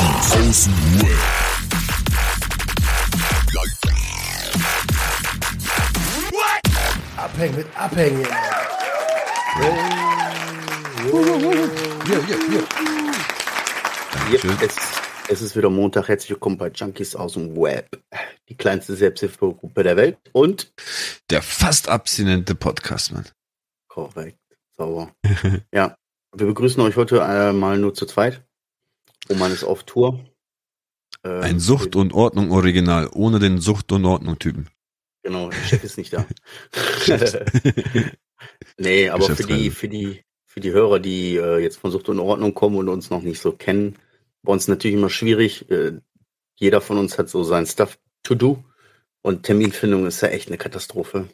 Außenweb. Abhängen mit Abhängen. Hier, hier, hier. Dankeschön. es, es ist wieder Montag. Herzlich willkommen bei Junkies aus dem Web. Die kleinste Selbsthilfegruppe der Welt. Und Der fast abstinente Podcast, Mann. korrekt. Sauber. ja. Wir begrüßen euch heute äh, mal nur zu zweit. Roman ist auf Tour. Ähm, Ein Sucht und Ordnung Original, ohne den Sucht und Ordnung Typen. Genau, der Chef ist nicht da. nee, aber für die, für die, für die Hörer, die äh, jetzt von Sucht und Ordnung kommen und uns noch nicht so kennen, bei uns natürlich immer schwierig. Äh, jeder von uns hat so sein Stuff to do. Und Terminfindung ist ja echt eine Katastrophe.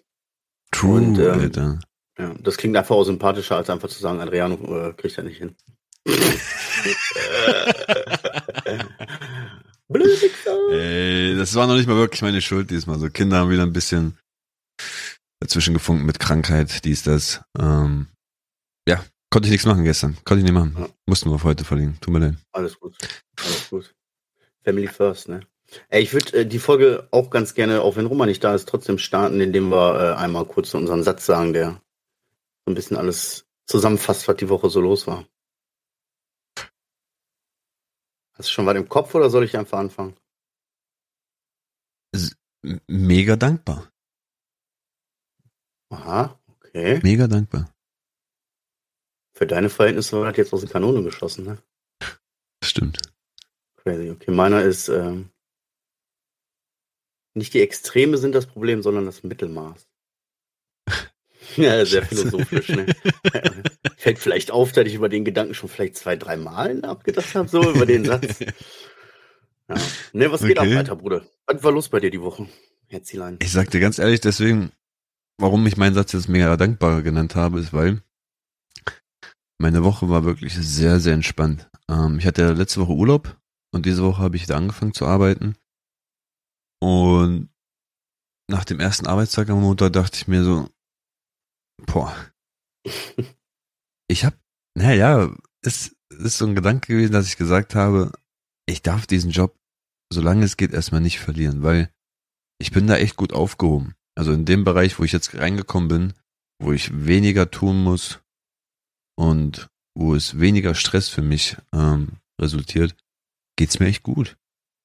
True, Und, ähm, Alter. Ja, das klingt einfach auch sympathischer, als einfach zu sagen, Adriano äh, kriegt er nicht hin. Ey, das war noch nicht mal wirklich meine Schuld diesmal. So Kinder haben wieder ein bisschen dazwischen gefunkt mit Krankheit, dies, das. Ähm, ja, konnte ich nichts machen gestern. Konnte ich nicht machen. Ja. Mussten wir auf heute verlegen. Tut mir leid. Alles gut. Alles gut. Family first, ne? Ey, ich würde äh, die Folge auch ganz gerne, auch wenn Roman nicht da ist, trotzdem starten, indem wir äh, einmal kurz unseren Satz sagen, der so ein bisschen alles zusammenfasst, was die Woche so los war. Hast du schon was im Kopf oder soll ich einfach anfangen? Mega dankbar. Aha, okay. Mega dankbar. Für deine Verhältnisse war das jetzt aus der Kanone geschossen, ne? Stimmt. Crazy. Okay, meiner ist ähm, nicht die Extreme sind das Problem, sondern das Mittelmaß. ja, sehr philosophisch, ne? Fällt vielleicht auf, dass ich über den Gedanken schon vielleicht zwei, drei Mal nachgedacht habe, so über den Satz. Ja. Ne, was geht Okay. ab, alter Bruder? Was war los bei dir die Woche? Herzilein. Ich sag dir ganz ehrlich, deswegen, warum ich meinen Satz jetzt mega dankbar genannt habe, ist, weil meine Woche war wirklich sehr, sehr entspannt. Ähm, ich hatte ja letzte Woche Urlaub und diese Woche habe ich wieder angefangen zu arbeiten. Und nach dem ersten Arbeitstag am Montag dachte ich mir so, boah, ich hab, naja, es ist so ein Gedanke gewesen, dass ich gesagt habe, ich darf diesen Job, solange es geht, erstmal nicht verlieren, weil ich bin da echt gut aufgehoben. Also in dem Bereich, wo ich jetzt reingekommen bin, wo ich weniger tun muss und wo es weniger Stress für mich ähm, resultiert, geht's mir echt gut.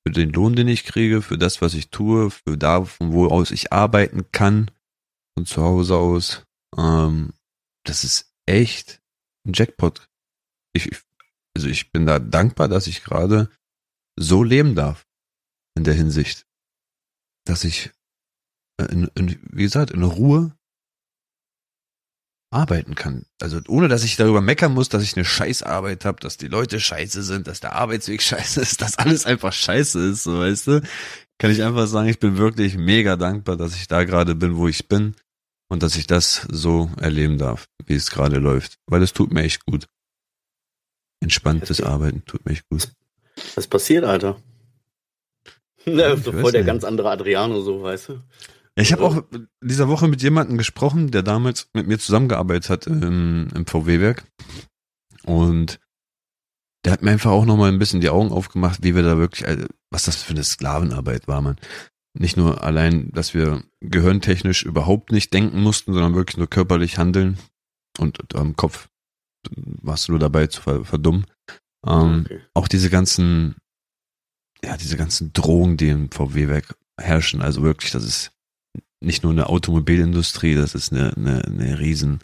Für den Lohn, den ich kriege, für das, was ich tue, für da, von wo aus ich arbeiten kann, von zu Hause aus, ähm, das ist echt Jackpot. Ich, also ich bin da dankbar, dass ich gerade so leben darf in der Hinsicht dass ich, äh, in, in, wie gesagt, in Ruhe arbeiten kann. Also ohne, dass ich darüber meckern muss, dass ich eine Scheißarbeit habe, dass die Leute scheiße sind, dass der Arbeitsweg scheiße ist, dass alles einfach scheiße ist, so weißt du, kann ich einfach sagen, ich bin wirklich mega dankbar, dass ich da gerade bin, wo ich bin und dass ich das so erleben darf, wie es gerade läuft. Weil es tut mir echt gut. Entspanntes. Arbeiten tut mir echt gut. Was passiert, Alter? Na, Ich so voll der nicht. ganz andere Adriano, so, weißt du? Ja, ich habe Ja. auch dieser Woche mit jemandem gesprochen, der damals mit mir zusammengearbeitet hat im, im VW-Werk. Und der hat mir einfach auch nochmal ein bisschen die Augen aufgemacht, wie wir da wirklich, also, was das für eine Sklavenarbeit war, man. Nicht nur allein, dass wir gehirntechnisch überhaupt nicht denken mussten, sondern wirklich nur körperlich handeln und am Kopf warst du nur dabei zu ver- verdummen. Ähm, Okay. auch diese ganzen, ja, diese ganzen Drogen, die im VW-Werk herrschen, also wirklich, das ist nicht nur eine Automobilindustrie, das ist eine, eine, eine riesen,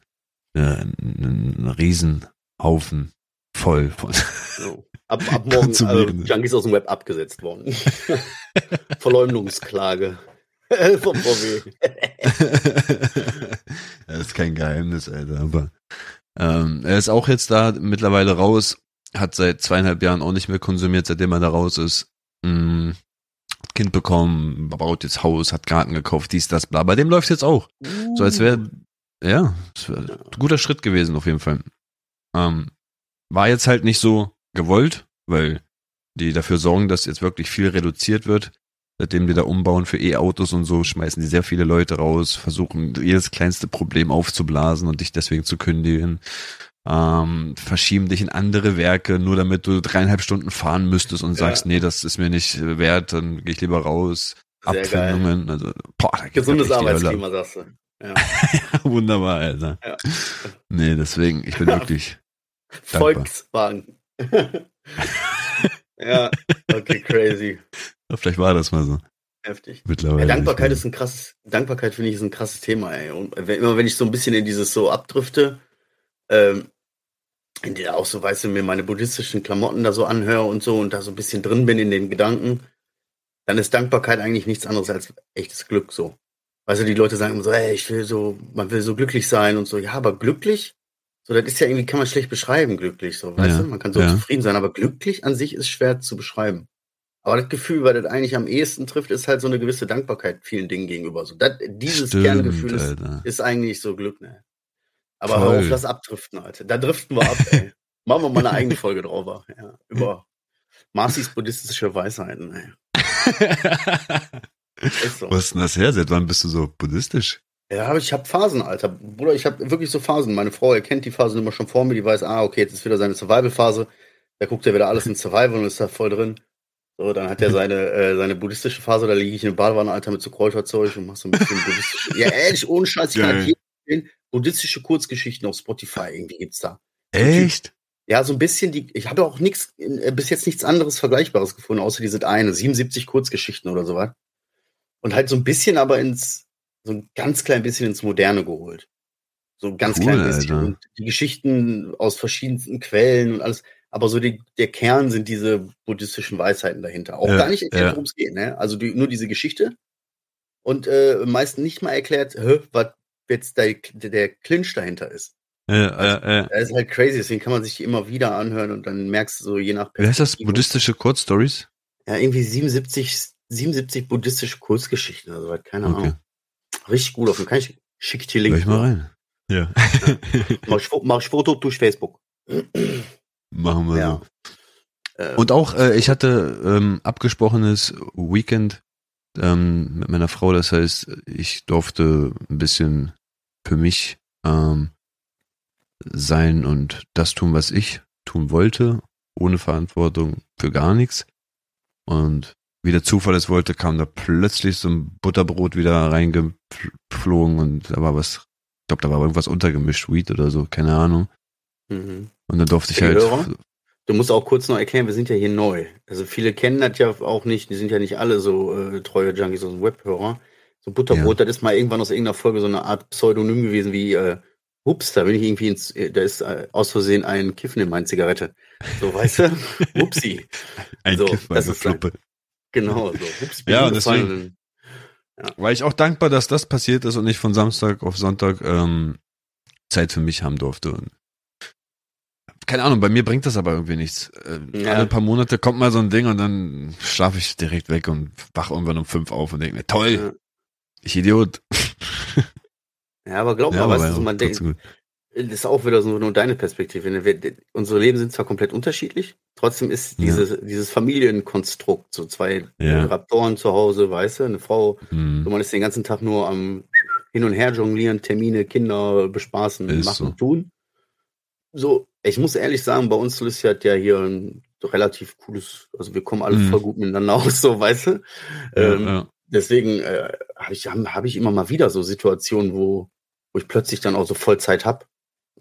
eine, ein Riesenhaufen voll von. So. Ab, ab morgen also. Junkies aus dem Web abgesetzt worden. Verleumdungsklage vom VW. das ist kein Geheimnis, Alter, aber ähm, er ist auch jetzt da mittlerweile raus, hat seit zweieinhalb Jahren auch nicht mehr konsumiert, seitdem er da raus ist. Mm, kind bekommen, baut jetzt Haus, hat Garten gekauft, dies, das, bla. Bei dem läuft jetzt auch. So als wäre, ja, ein guter Schritt gewesen auf jeden Fall. Ähm, war jetzt halt nicht so gewollt, weil die dafür sorgen, dass jetzt wirklich viel reduziert wird. Seitdem die da umbauen für E-Autos und so, schmeißen die sehr viele Leute raus, versuchen jedes kleinste Problem aufzublasen und dich deswegen zu kündigen. ähm, verschieben dich in andere Werke, nur damit du dreieinhalb Stunden fahren müsstest und sagst, Ja. nee, das ist mir nicht wert, dann gehe ich lieber raus. Sehr Abfindungen, also boah, da Gesundes. Arbeitsklima, sagst du. Ja. Wunderbar, Alter. Ja. Nee, deswegen, ich bin wirklich. Volkswagen. ja, okay, crazy. Vielleicht war das mal so. Heftig. Mittlerweile. Ja, Dankbarkeit ist ein krasses, Dankbarkeit finde ich ist ein krasses Thema, ey. Und wenn, immer wenn ich so ein bisschen in dieses so abdrifte, ähm, in der auch so, weißt du, mir meine buddhistischen Klamotten da so anhöre und so und da so ein bisschen drin bin in den Gedanken, dann ist Dankbarkeit eigentlich nichts anderes als echtes Glück so. Weißt du, die Leute sagen immer so, ey, ich will so, man will so glücklich sein und so, ja, aber glücklich? So, das ist ja irgendwie, kann man schlecht beschreiben, glücklich, so, weißt Ja, du? Man kann so ja. zufrieden sein, aber glücklich an sich ist schwer zu beschreiben. Aber das Gefühl, weil das eigentlich am ehesten trifft, ist halt so eine gewisse Dankbarkeit vielen Dingen gegenüber. So, das, dieses Stimmt, Kerngefühl ist, ist eigentlich so Glück, ne? Aber Voll. hör auf, lass abdriften, Alter. Da driften wir ab, ey. Machen wir mal eine eigene Folge drauf, ja. Über Marcis buddhistische Weisheiten, ey. So. Was ist denn das her? Seit wann bist du so buddhistisch? Ja, aber ich habe Phasen, Alter. Bruder, ich habe wirklich so Phasen. Meine Frau erkennt die Phasen immer schon vor mir. Die weiß, ah, okay, jetzt ist wieder seine Survival-Phase. Da guckt er wieder alles in Survival und ist da voll drin. So, dann hat er seine, äh, seine buddhistische Phase. Da liege ich in der Badewanne, Alter, mit so Kräuterzeug und mach so ein bisschen buddhistische. Ja, ehrlich, ohne Scheiß. Ich kann empfehlen, buddhistische Kurzgeschichten auf Spotify. Irgendwie gibt's da. Echt? Ja, so ein bisschen die, ich habe auch nichts, äh, bis jetzt nichts anderes Vergleichbares gefunden, außer diese eine, 77 Kurzgeschichten oder sowas. Und halt so ein bisschen aber ins, so ein ganz klein bisschen ins Moderne geholt. So ein ganz Cool, klein bisschen. Alter. Und die Geschichten aus verschiedensten Quellen und alles. Aber so die, der Kern sind diese buddhistischen Weisheiten dahinter. Auch Ja, gar nicht erklärt, ja. worum es geht, ne? Also die, nur diese Geschichte. Und äh, meist nicht mal erklärt, was jetzt der, der Clinch dahinter ist. Ja, ja, ja. Das ist halt crazy, deswegen kann man sich immer wieder anhören und dann merkst du so je nach Wie heißt das? Buddhistische Kurzstories? Ja, irgendwie 77, 77 buddhistische Kurzgeschichten oder so was, keine Okay. Ahnung. Richtig gut auf dem kann ich schick dir Link. Hör ich mal rein. Ja. Mach ich, mach ich Foto durch Facebook. Machen wir Ja. so. Äh, Und auch, äh, ich hatte ähm, abgesprochenes Weekend ähm, mit meiner Frau. Das heißt, ich durfte ein bisschen für mich ähm, sein und das tun, was ich tun wollte, ohne Verantwortung für gar nichts. Und wie der Zufall es wollte, kam da plötzlich so ein Butterbrot wieder reingeflogen und da war was, ich glaube, da war irgendwas untergemischt, Weed oder so, keine Ahnung. mhm. Und dann durfte ich halt, Hörer? Du musst auch kurz noch erklären, wir sind ja hier neu. Also viele kennen das ja auch nicht, die sind ja nicht alle so äh, treue Junkies dem Webhörer. So Butterbrot, das ist mal irgendwann aus irgendeiner Folge so eine Art Pseudonym gewesen wie äh, Ups, da bin ich irgendwie ins, äh, da ist äh, aus Versehen ein Kiffen in meiner Zigarette. So, weißt du? Upsi. ein so, Kiff, das ist dann- Fluppe. Genau, so. Ups, Ja, umgefallen. War ich auch dankbar, dass das passiert ist und ich von Samstag auf Sonntag ähm, Zeit für mich haben durfte. Und keine Ahnung, bei mir bringt das aber irgendwie nichts. Äh, Ja. Alle paar Monate kommt mal so ein Ding und dann schlafe ich direkt weg und wach irgendwann um fünf auf und denke mir, toll, Ja. ich Idiot. Ja, aber glaub Ja, mal, aber weißt du, man denkt. Das ist auch wieder so nur deine Perspektive. ne? Wir, unsere Leben sind zwar komplett unterschiedlich, trotzdem ist Ja. dieses, dieses Familienkonstrukt, so zwei Ja. Raptoren zu Hause, weißt du, eine Frau, Hm. so man ist den ganzen Tag nur am hin und her jonglieren, Termine, Kinder bespaßen, Ist machen, so. tun. So, ich muss ehrlich sagen, bei uns ist ja ja hier ein relativ cooles, also wir kommen alle Mhm. voll gut miteinander aus, so, weißt du. Ja, ähm, deswegen äh, habe ich, hab, hab ich immer mal wieder so Situationen, wo, wo ich plötzlich dann auch so voll Zeit habe.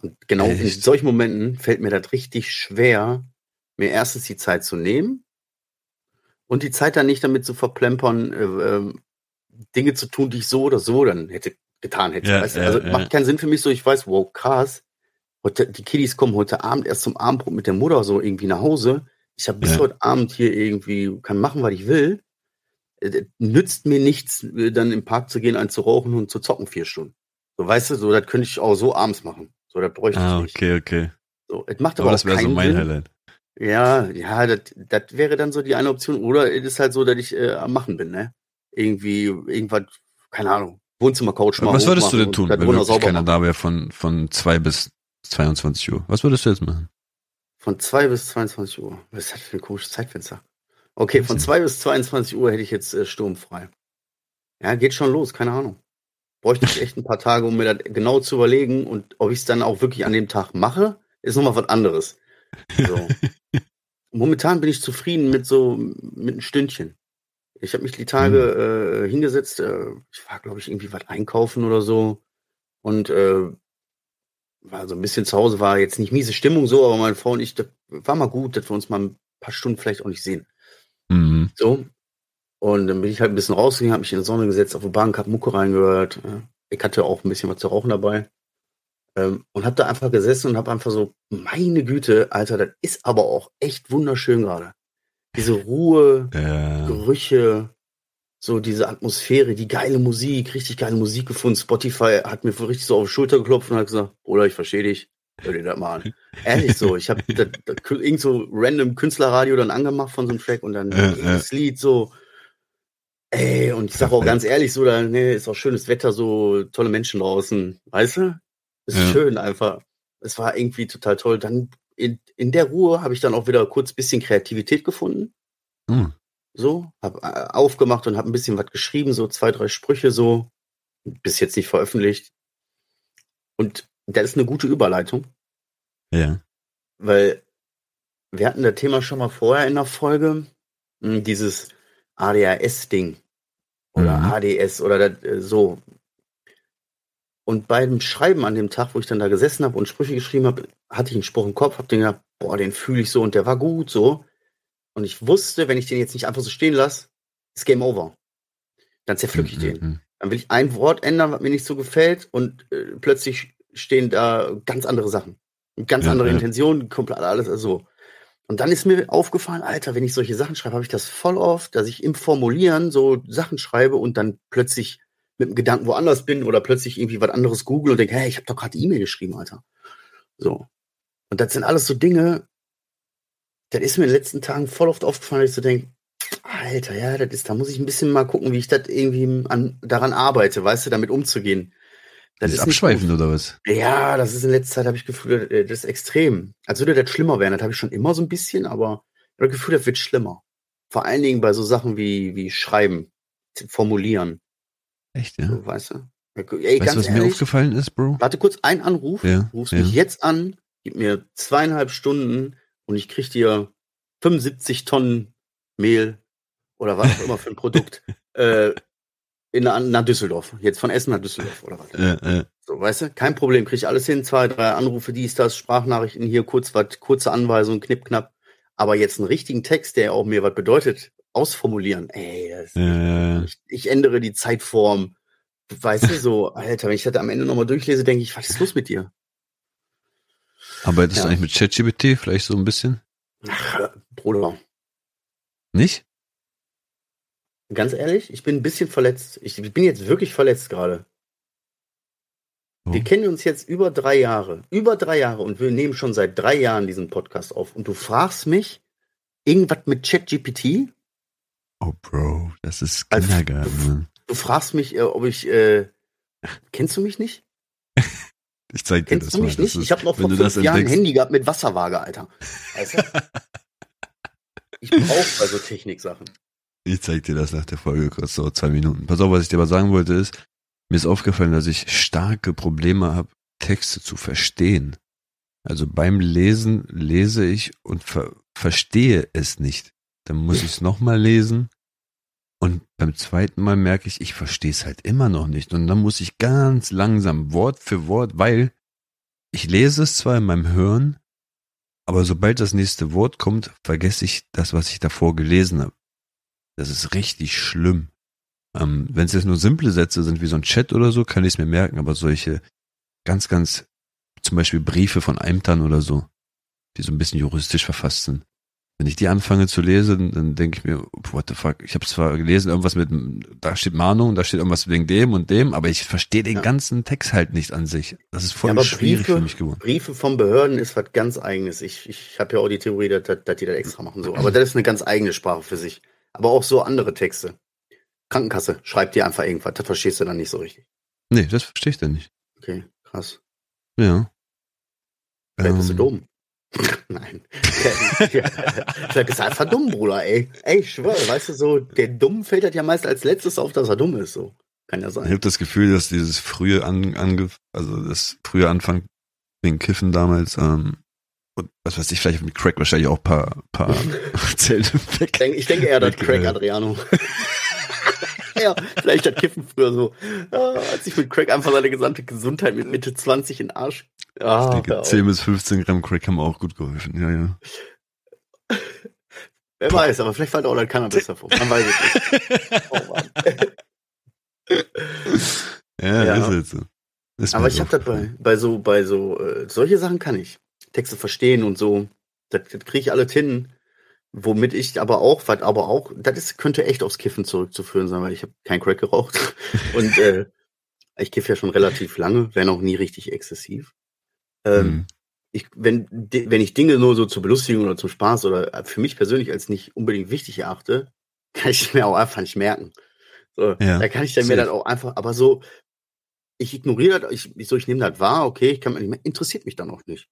Und genau in Echt? solchen Momenten fällt mir das richtig schwer, mir erstens die Zeit zu nehmen und die Zeit dann nicht damit zu verplempern, äh, ähm, Dinge zu tun, die ich so oder so dann hätte getan hätte. Ja, weißt du? also ja. macht keinen Sinn für mich so, ich weiß, wow, krass. Heute, die Kiddies kommen heute Abend erst zum Abendbrot mit der Mutter so irgendwie nach Hause. Ich habe bis heute Abend hier irgendwie, kann machen, was ich will. Äh, nützt mir nichts, äh, dann im Park zu gehen, einen zu rauchen und zu zocken vier Stunden. So, weißt du, so, das könnte ich auch so abends machen. So, das bräuchte Ah, ich nicht. okay, okay. So, es macht Aber aber, das wäre so mein Sinn. Highlight. Ja, ja, das wäre dann so die eine Option. Oder es ist halt so, dass ich äh, am Machen bin, ne? Irgendwie, irgendwas, keine Ahnung, Wohnzimmercouch machen. Was würdest du denn tun, wenn wirklich keiner machen. da wäre von, von zwei bis 22 Uhr? Was würdest du jetzt machen? Von 2 bis 22 Uhr. Was ist das für ein komisches Zeitfenster? Okay, von Weiß 2 bis 22 Uhr hätte ich jetzt äh, sturmfrei. Ja, geht schon los, keine Ahnung. Bräuchte ich echt ein paar Tage, um mir das genau zu überlegen und ob ich es dann auch wirklich an dem Tag mache, ist nochmal was anderes. So. Momentan bin ich zufrieden mit so, mit ein Stündchen. Ich habe mich die Tage äh, hingesetzt, äh, ich war, glaube ich, irgendwie was einkaufen oder so. Und äh, war so ein bisschen zu Hause, war jetzt nicht miese Stimmung so, aber meine Frau und ich, das war mal gut, dass wir uns mal ein paar Stunden vielleicht auch nicht sehen. Mhm. So. Und dann bin ich halt ein bisschen rausgegangen, habe mich in die Sonne gesetzt, auf der Bank, hab Mucke reingehört. Ja. Ich hatte auch ein bisschen was zu rauchen dabei. Ähm, und hab da einfach gesessen und hab einfach so, meine Güte, Alter, das ist aber auch echt wunderschön gerade. Diese Ruhe, Ja. Gerüche, so diese Atmosphäre, die geile Musik, richtig geile Musik gefunden. Spotify hat mir richtig so auf die Schulter geklopft und hat gesagt, Bruder, ich verstehe dich, hör dir das mal an. Ehrlich so, ich habe irgend so random Künstlerradio dann angemacht von so einem Track und dann Ja, das Lied so, ey, und ich sag auch ganz ehrlich so, da, nee, ist auch schönes Wetter, so tolle Menschen draußen, weißt du? Ist Ja. schön einfach. Es war irgendwie total toll. Dann in, in der Ruhe habe ich dann auch wieder kurz bisschen Kreativität gefunden Hm. so, hab äh, aufgemacht und hab ein bisschen was geschrieben, so zwei, drei Sprüche so, bis jetzt nicht veröffentlicht. Und das ist eine gute Überleitung, Ja. weil wir hatten das Thema schon mal vorher in der Folge, mh, dieses ADHS-Ding oder Mhm. ADS oder das, äh, so. Und beim Schreiben an dem Tag, wo ich dann da gesessen habe und Sprüche geschrieben habe, hatte ich einen Spruch im Kopf, hab den gedacht, boah, den fühle ich so und der war gut so. Und ich wusste, wenn ich den jetzt nicht einfach so stehen lasse, ist Game Over. Dann zerpflück ich den. Mhm. Dann will ich ein Wort ändern, was mir nicht so gefällt und äh, plötzlich stehen da ganz andere Sachen. Ganz Ja, andere ja. Intentionen, komplett alles so. Und dann ist mir aufgefallen, Alter, wenn ich solche Sachen schreibe, habe ich das voll oft, dass ich im Formulieren so Sachen schreibe und dann plötzlich mit dem Gedanken woanders bin oder plötzlich irgendwie was anderes google und denke, hey, ich habe doch gerade E-Mail geschrieben, Alter. So. Und das sind alles so Dinge, das ist mir in den letzten Tagen voll oft aufgefallen, dass ich so denke, Alter, ja, das ist, da muss ich ein bisschen mal gucken, wie ich das irgendwie an, daran arbeite, weißt du, damit umzugehen. Das ist abschweifend oder was? ja, das ist in letzter Zeit, habe ich Gefühl, äh, das ist extrem. Als würde das schlimmer werden. Das habe ich schon immer so ein bisschen, aber ich habe das Gefühl, das wird schlimmer. Vor allen Dingen bei so Sachen wie, wie Schreiben, Formulieren. Echt, ja? So, weißt du? Ey, Weißt du, was mir ehrlich, aufgefallen ist, Bro? warte kurz, ein Anruf, Ja, rufst ja. mich jetzt an, gib mir zweieinhalb Stunden und ich krieg dir 75 Tonnen Mehl oder was auch immer für ein Produkt äh, in, nach Düsseldorf. Jetzt von Essen nach Düsseldorf oder was. Äh, äh, So, weißt du, kein Problem, krieg ich alles hin, zwei, drei Anrufe, dies, das, Sprachnachrichten hier, kurz was, kurze Anweisungen, knipp, knapp. Aber jetzt einen richtigen Text, der auch mir was bedeutet, ausformulieren, ey, äh, ich, ich ändere die Zeitform. Weißt du, so, Alter, wenn ich das am Ende nochmal durchlese, denke ich, was ist los mit dir? arbeitest du Ja. eigentlich mit ChatGPT vielleicht so ein bisschen? Ach, Bruder, Nicht? Ganz ehrlich, ich bin ein bisschen verletzt. Ich bin jetzt wirklich verletzt gerade. Oh. Wir kennen uns jetzt über drei Jahre. Über drei Jahre und wir nehmen schon seit drei Jahren diesen Podcast auf. Und du fragst mich irgendwas mit ChatGPT? Oh, Bro, das ist Als- Kindergarten, Mann. Du fragst mich, äh, ob ich. Äh, kennst du mich nicht? Ich zeig dir Kennst das du mal. mich Das nicht? ist, Ich habe noch vor fünf Jahren ein Handy gehabt mit Wasserwaage, Alter. Weißt du? ich brauche bei so Techniksachen. Ich zeig dir das nach der Folge kurz, so zwei Minuten. Pass auf, was ich dir aber sagen wollte ist, mir ist aufgefallen, dass ich starke Probleme habe, Texte zu verstehen. Also beim Lesen lese ich und ver verstehe es nicht. Dann muss ich es nochmal lesen und beim zweiten Mal merke ich, ich verstehe es halt immer noch nicht. Und dann muss ich ganz langsam Wort für Wort, weil ich lese es zwar in meinem Hirn, aber sobald das nächste Wort kommt, vergesse ich das, was ich davor gelesen habe. Das ist richtig schlimm. Ähm, Wenn es jetzt nur simple Sätze sind, wie so ein Chat oder so, kann ich es mir merken, aber solche ganz, ganz, zum Beispiel Briefe von Ämtern oder so, die so ein bisschen juristisch verfasst sind. Wenn ich die anfange zu lesen, dann denke ich mir, what the fuck, ich habe zwar gelesen, irgendwas mit, da steht Mahnung, da steht irgendwas wegen dem und dem, aber ich verstehe den Ja. ganzen Text halt nicht an sich. Das ist voll Ja, schwierig Briefe- für mich geworden. Briefe von Behörden ist was ganz eigenes. Ich, ich habe ja auch die Theorie, dass, dass die das extra machen. So. Aber das ist eine ganz eigene Sprache für sich. Aber auch so andere Texte. Krankenkasse, schreibt dir einfach irgendwas. Das verstehst du dann nicht so richtig. Nee, das verstehe ich dann nicht. Okay, krass. Ja. Vielleicht bist du Ähm, dumm. Nein. vielleicht bist du einfach dumm, Bruder, ey. Ey, ich schwöre, weißt du so, der Dumm fällt halt ja meist als letztes auf, dass er dumm ist. So. Kann ja Ich sein. habe das Gefühl, dass dieses frühe an, ange, also das frühe Anfang wegen Kiffen damals, ähm, und was weiß ich, vielleicht mit Crack wahrscheinlich auch ein paar, paar Zellen weg. Ich denke, eher, das Crack, Adriano. ja, vielleicht hat Kiffen früher so, äh, als sich mit Crack einfach seine gesamte Gesundheit mit Mitte 20 in den Arsch. Ah, ich denke, 10 bis 15 Gramm Crack haben auch gut geholfen, ja, ja. Wer Boah. weiß, aber vielleicht fällt auch der Cannabis davor. Man weiß es nicht. oh Mann. ja, ja, ist halt so. Ist aber ich habe das bei, bei so, bei so, äh, solche Sachen kann ich. Texte verstehen und so. Das, das kriege ich alles hin. Womit ich aber auch, was aber auch, das ist, könnte echt aufs Kiffen zurückzuführen sein, weil ich habe kein Crack geraucht. und äh, ich kiffe ja schon relativ lange, wenn auch nie richtig exzessiv. Ähm, mhm. ich, wenn, wenn ich Dinge nur so zur Belustigung oder zum Spaß oder für mich persönlich als nicht unbedingt wichtig erachte, kann ich mir auch einfach nicht merken. So, ja, da kann ich dann mir dann auch einfach, aber so, ich ignoriere das, ich, so, ich nehme das wahr, okay, ich kann mir nicht mehr, interessiert mich dann auch nicht.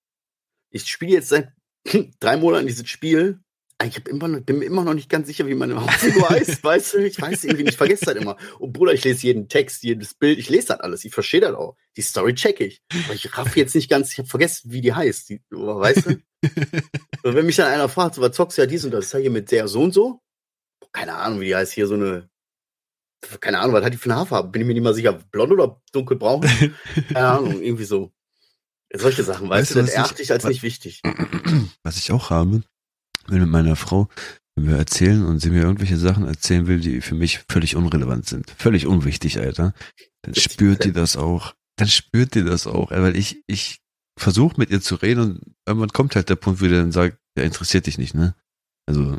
Ich spiele jetzt seit drei Monaten dieses Spiel. Ich hab immer noch, bin mir immer noch nicht ganz sicher, wie meine Hauptfigur heißt, weißt du? Ich weiß irgendwie nicht, ich vergesse das immer. Und Bruder, ich lese jeden Text, jedes Bild, ich lese das alles, ich verstehe das auch. Die Story check ich. Aber ich raff jetzt nicht ganz, ich habe vergessen, wie die heißt. Die, weißt du? und wenn mich dann einer fragt, so, was zockst du ja dies und das, ist ja hier mit der so und so? Keine Ahnung, wie die heißt, hier so eine keine Ahnung, was hat die für eine Haarfarbe? Bin ich mir nicht mal sicher, blond oder dunkelbraun? keine Ahnung, irgendwie so. Solche Sachen, weißt, weißt du, das erachte ich als nicht wichtig. Was ich auch habe, wenn mit meiner Frau, wenn wir erzählen und sie mir irgendwelche Sachen erzählen will, die für mich völlig unrelevant sind, völlig unwichtig, Alter, dann spürt die das auch. Dann spürt die das auch, weil ich, ich versuche mit ihr zu reden und irgendwann kommt halt der Punkt, wo der dann sagt, ja, interessiert dich nicht, ne? Also,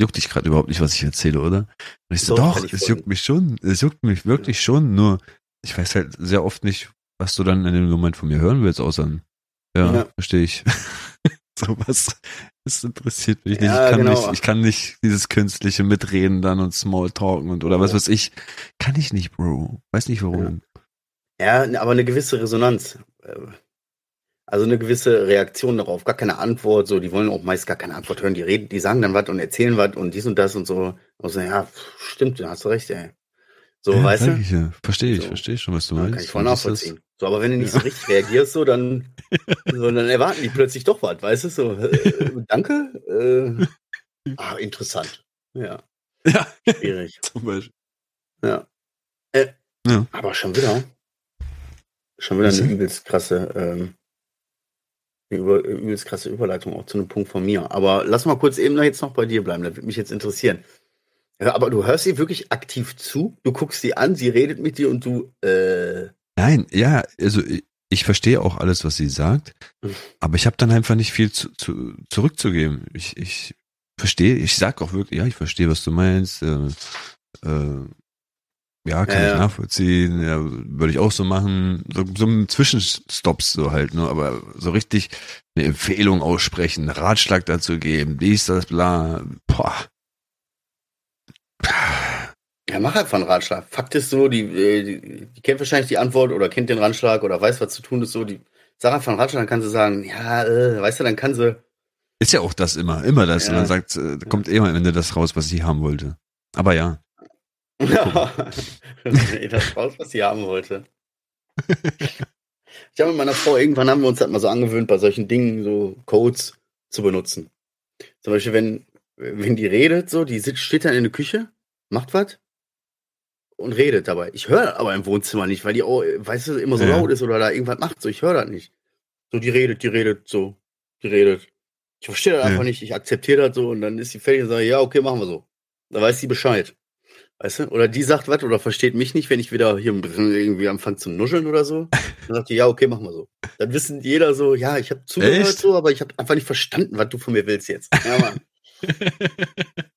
juckt dich gerade überhaupt nicht, was ich erzähle, oder? Und ich so, doch, doch es juckt mich schon, es juckt mich wirklich schon, nur ich weiß halt sehr oft nicht, was du dann in dem Moment von mir hören willst, außer, ja, ja. verstehe ich. so was, das interessiert mich nicht. Ja, ich, kann genau. nicht. ich kann nicht dieses künstliche Mitreden dann und Smalltalken und oder was weiß ich. Kann ich nicht, Bro. Weiß nicht warum. Ja, ja aber eine gewisse Resonanz. Äh, also eine gewisse Reaktion darauf, gar keine Antwort, so, die wollen auch meist gar keine Antwort hören, die reden, die sagen dann was und erzählen was und dies und das und so. Und so, ja, stimmt, da hast du recht, ey. So, ja, weißt du? Ich, ja. Verstehe ich, so. verstehe schon, was du meinst. Kann ich voll nachvollziehen. So, aber wenn du nicht so richtig reagierst, so, dann, so, dann erwarten die plötzlich doch was, weißt du? So, äh, danke. Äh, ah, interessant. Ja. Ja. Schwierig. Zum Beispiel. Ja. Äh, ja. Aber schon wieder. Schon wieder eine übelst krasse ähm, über, übelst krasse Überleitung auch zu einem Punkt von mir. Aber lass mal kurz eben jetzt noch bei dir bleiben, das würde mich jetzt interessieren. Ja, aber du hörst sie wirklich aktiv zu, du guckst sie an, sie redet mit dir und du, äh. Nein, ja, also ich, ich verstehe auch alles, was sie sagt, hm. aber ich habe dann einfach nicht viel zu, zu, zurückzugeben. Ich, ich verstehe, ich sag auch wirklich, ja, ich verstehe, was du meinst. Äh, äh, ja, kann ja, ich nachvollziehen. Ja, würde ich auch so machen. So, so Zwischenstops so halt, ne? Aber so richtig eine Empfehlung aussprechen, einen Ratschlag dazu geben, dies, das, bla. Boah. Ja, mach einfach einen Ratschlag. Fakt ist so, die, äh, die, die kennt wahrscheinlich die Antwort oder kennt den Ratschlag oder weiß, was zu tun ist. So, die sag einfach einen Ratschlag, dann kann sie sagen, ja, äh, weißt du, dann kann sie. Ist ja auch das immer, immer das. Ja. Und dann sagt, äh, kommt immer am Ende das raus, was ich haben wollte. Aber ja. Ja, das raus, was sie haben wollte. Ich habe mit meiner Frau, irgendwann haben wir uns halt mal so angewöhnt, bei solchen Dingen so Codes zu benutzen. Zum Beispiel, wenn, wenn die redet, so, die sitzt, steht dann in der Küche, macht was und redet dabei. Ich höre aber im Wohnzimmer nicht, weil die, auch, weißt du, immer so ja. laut ist oder da irgendwas macht. So, ich höre das nicht. So, die redet, die redet, so, die redet. Ich verstehe das ja. einfach nicht. Ich akzeptiere das so und dann ist sie fertig und sage, ja, okay, machen wir so. Da weiß sie Bescheid. Weißt du? Oder die sagt was oder versteht mich nicht, wenn ich wieder hier irgendwie anfange zu nuscheln oder so. Dann sagt die, ja, okay, machen wir so. Dann wissen jeder so, ja, ich habe zugehört Echt? so, aber ich habe einfach nicht verstanden, was du von mir willst jetzt. Ja, Mann.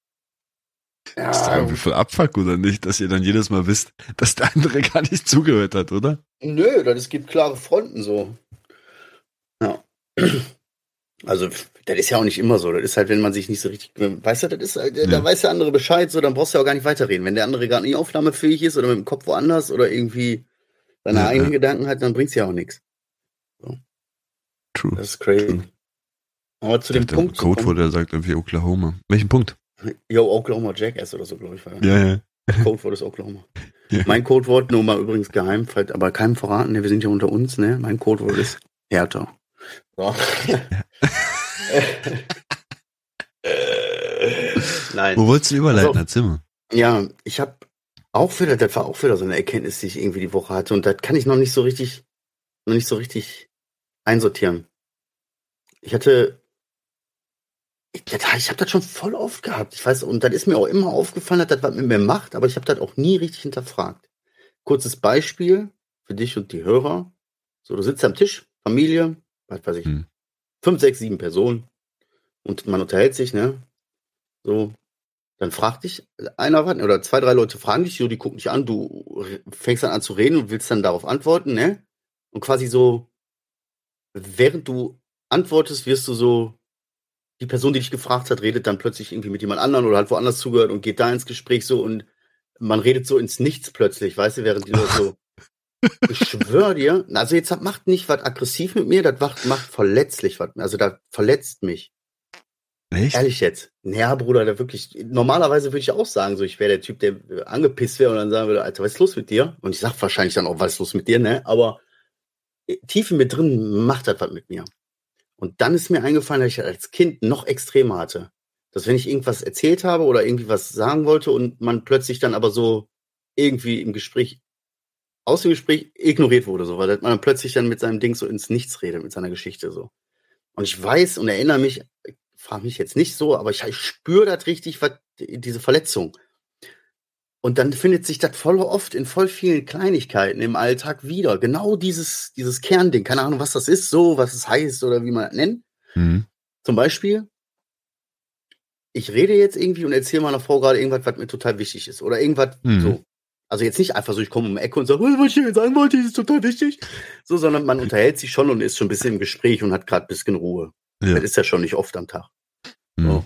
ja. Ist da irgendwie voll Abfuck oder nicht, dass ihr dann jedes Mal wisst, dass der andere gar nicht zugehört hat, oder? Nö, das gibt klare Fronten so. Ja. Also, das ist ja auch nicht immer so. Das ist halt, wenn man sich nicht so richtig, weißt du, das ist, halt, ja. da weiß der andere Bescheid, so, dann brauchst du ja auch gar nicht weiterreden. Wenn der andere gar nicht aufnahmefähig ist oder mit dem Kopf woanders oder irgendwie seine ja, eigenen ja. Gedanken hat, dann bringt's ja auch nichts. So. True. Das ist crazy. True. Aber zu dem Punkt. Code, wo der sagt irgendwie Oklahoma. Welchen Punkt? Yo, Oklahoma Jackass oder so, glaube ich. War ja, ja. Codewort ist Oklahoma. Ja. Mein Codewort, nur mal übrigens geheim, aber keinem verraten, ne, wir sind ja unter uns, ne? Mein Codewort ist härter. So. Nein. Wo wolltest du überleiten? Also- mal. Ja, ich habe auch wieder, das war auch wieder so eine Erkenntnis, die ich irgendwie die Woche hatte und das kann ich noch nicht so richtig, noch nicht so richtig einsortieren. Ich hatte, ich, habe das schon voll oft gehabt. Ich weiß, und das ist mir auch immer aufgefallen, dass das was mit mir macht, aber ich habe das auch nie richtig hinterfragt. Kurzes Beispiel für dich und die Hörer. So, du sitzt am Tisch, Familie, was weiß ich, Hm. fünf, sechs, sieben Personen und man unterhält sich, ne? So, dann fragt dich einer was, oder zwei, drei Leute fragen dich, so, die gucken dich an, du fängst dann an zu reden und willst dann darauf antworten, ne? Und quasi so, während du antwortest, wirst du so, die Person, die dich gefragt hat, redet dann plötzlich irgendwie mit jemand anderem oder hat woanders zugehört und geht da ins Gespräch so und man redet so ins Nichts plötzlich, weißt du, während die Leute so, ich schwör dir, also jetzt macht nicht was aggressiv mit mir, das macht, macht verletzlich was, also das verletzt mich. Echt? Ehrlich jetzt? Ja, Bruder, da wirklich. Normalerweise würde ich auch sagen, so ich wäre der Typ, der äh, angepisst wäre und dann sagen würde, Alter, was ist los mit dir? Und ich sag wahrscheinlich dann auch, was ist los mit dir, ne? Aber äh, tief in mir drin macht das was mit mir. Und dann ist mir eingefallen, dass ich als Kind noch extremer hatte. Dass wenn ich irgendwas erzählt habe oder irgendwie was sagen wollte und man plötzlich dann aber so irgendwie im Gespräch, aus dem Gespräch ignoriert wurde, so, weil man dann plötzlich dann mit seinem Ding so ins Nichts redet, mit seiner Geschichte so. Und ich weiß und erinnere mich, frage mich jetzt nicht so, aber ich, ich spüre das richtig, diese Verletzung. Und dann findet sich das voll oft in voll vielen Kleinigkeiten im Alltag wieder. Genau dieses, dieses Kernding. Keine Ahnung, was das ist, so, was es heißt oder wie man das nennt. Mhm. Zum Beispiel, ich rede jetzt irgendwie und erzähle meiner Frau gerade irgendwas, was mir total wichtig ist. Oder irgendwas Mhm. so. Also jetzt nicht einfach so, ich komme um die Ecke und sage, "Oh, was ich dir sagen wollte, ist total wichtig. So, sondern man unterhält sich schon und ist schon ein bisschen im Gespräch und hat gerade ein bisschen Ruhe. Ja. Das ist ja schon nicht oft am Tag. Mhm.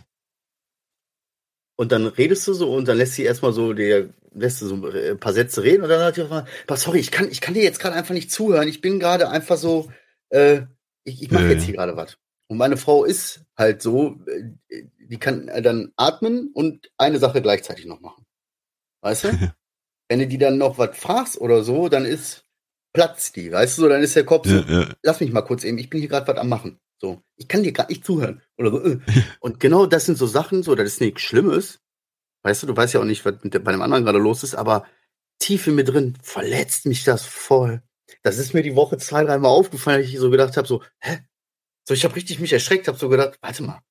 Und dann redest du so und dann lässt sie erstmal so, der lässt du so ein paar Sätze reden und dann hat sie "Aber sorry, ich kann, ich kann dir jetzt gerade einfach nicht zuhören. Ich bin gerade einfach so, äh, ich, ich mache jetzt hier gerade was. Und meine Frau ist halt so, äh, die kann dann atmen und eine Sache gleichzeitig noch machen. Weißt du? Wenn du die dann noch was fragst oder so, dann ist platzt die, weißt du, so, dann ist der Kopf so, Ja, ja. lass mich mal kurz eben, ich bin hier gerade was am machen. So, ich kann dir gerade nicht zuhören. Oder so. äh. Und genau das sind so Sachen, so, das ist nichts Schlimmes. Weißt du, du weißt ja auch nicht, was mit bei dem anderen gerade los ist, aber tief in mir drin verletzt mich das voll. Das ist mir die Woche zwei, dreimal aufgefallen, dass ich so gedacht habe, so, hä? So, ich habe richtig mich erschreckt, habe so gedacht, warte mal,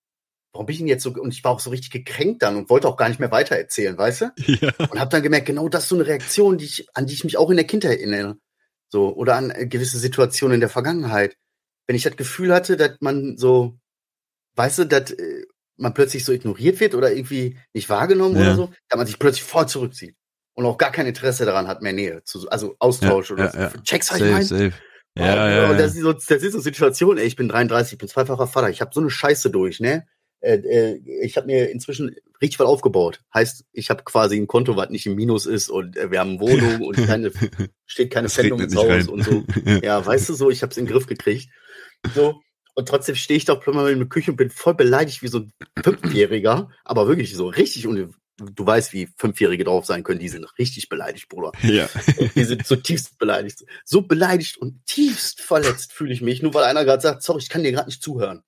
warum bin ich denn jetzt so, und ich war auch so richtig gekränkt dann und wollte auch gar nicht mehr weiter erzählen, weißt du? Ja. Und habe dann gemerkt, genau das ist so eine Reaktion, die ich, an die ich mich auch in der Kindheit erinnere. So, oder an äh, gewisse Situationen in der Vergangenheit. Wenn ich das Gefühl hatte, dass man so, weißt du, dass äh, man plötzlich so ignoriert wird oder irgendwie nicht wahrgenommen Ja. oder so, dass man sich plötzlich voll zurückzieht und auch gar kein Interesse daran hat, mehr Nähe zu, also Austausch Ja, oder ja, so. ja. Checkst, was ich Safe, meine? safe. Ja, ja, Und das ja. ist so, das ist so Situation, ey, ich bin 33, ich bin zweifacher Vater, ich habe so eine Scheiße durch, ne? Äh, äh, ich habe mir inzwischen richtig was aufgebaut. Heißt, ich habe quasi ein Konto, was nicht im Minus ist und äh, wir haben eine Wohnung und keine, steht keine Pfändung ins Haus rein. und so. Ja, weißt du so, ich habe es in den Griff gekriegt. So. Und trotzdem stehe ich doch plötzlich mal in der Küche und bin voll beleidigt wie so ein Fünfjähriger, aber wirklich so richtig und du weißt, wie Fünfjährige drauf sein können, die sind richtig beleidigt, Bruder. ja. Die sind zutiefst beleidigt. So beleidigt und tiefst verletzt fühle ich mich, nur weil einer gerade sagt, sorry, ich kann dir gerade nicht zuhören.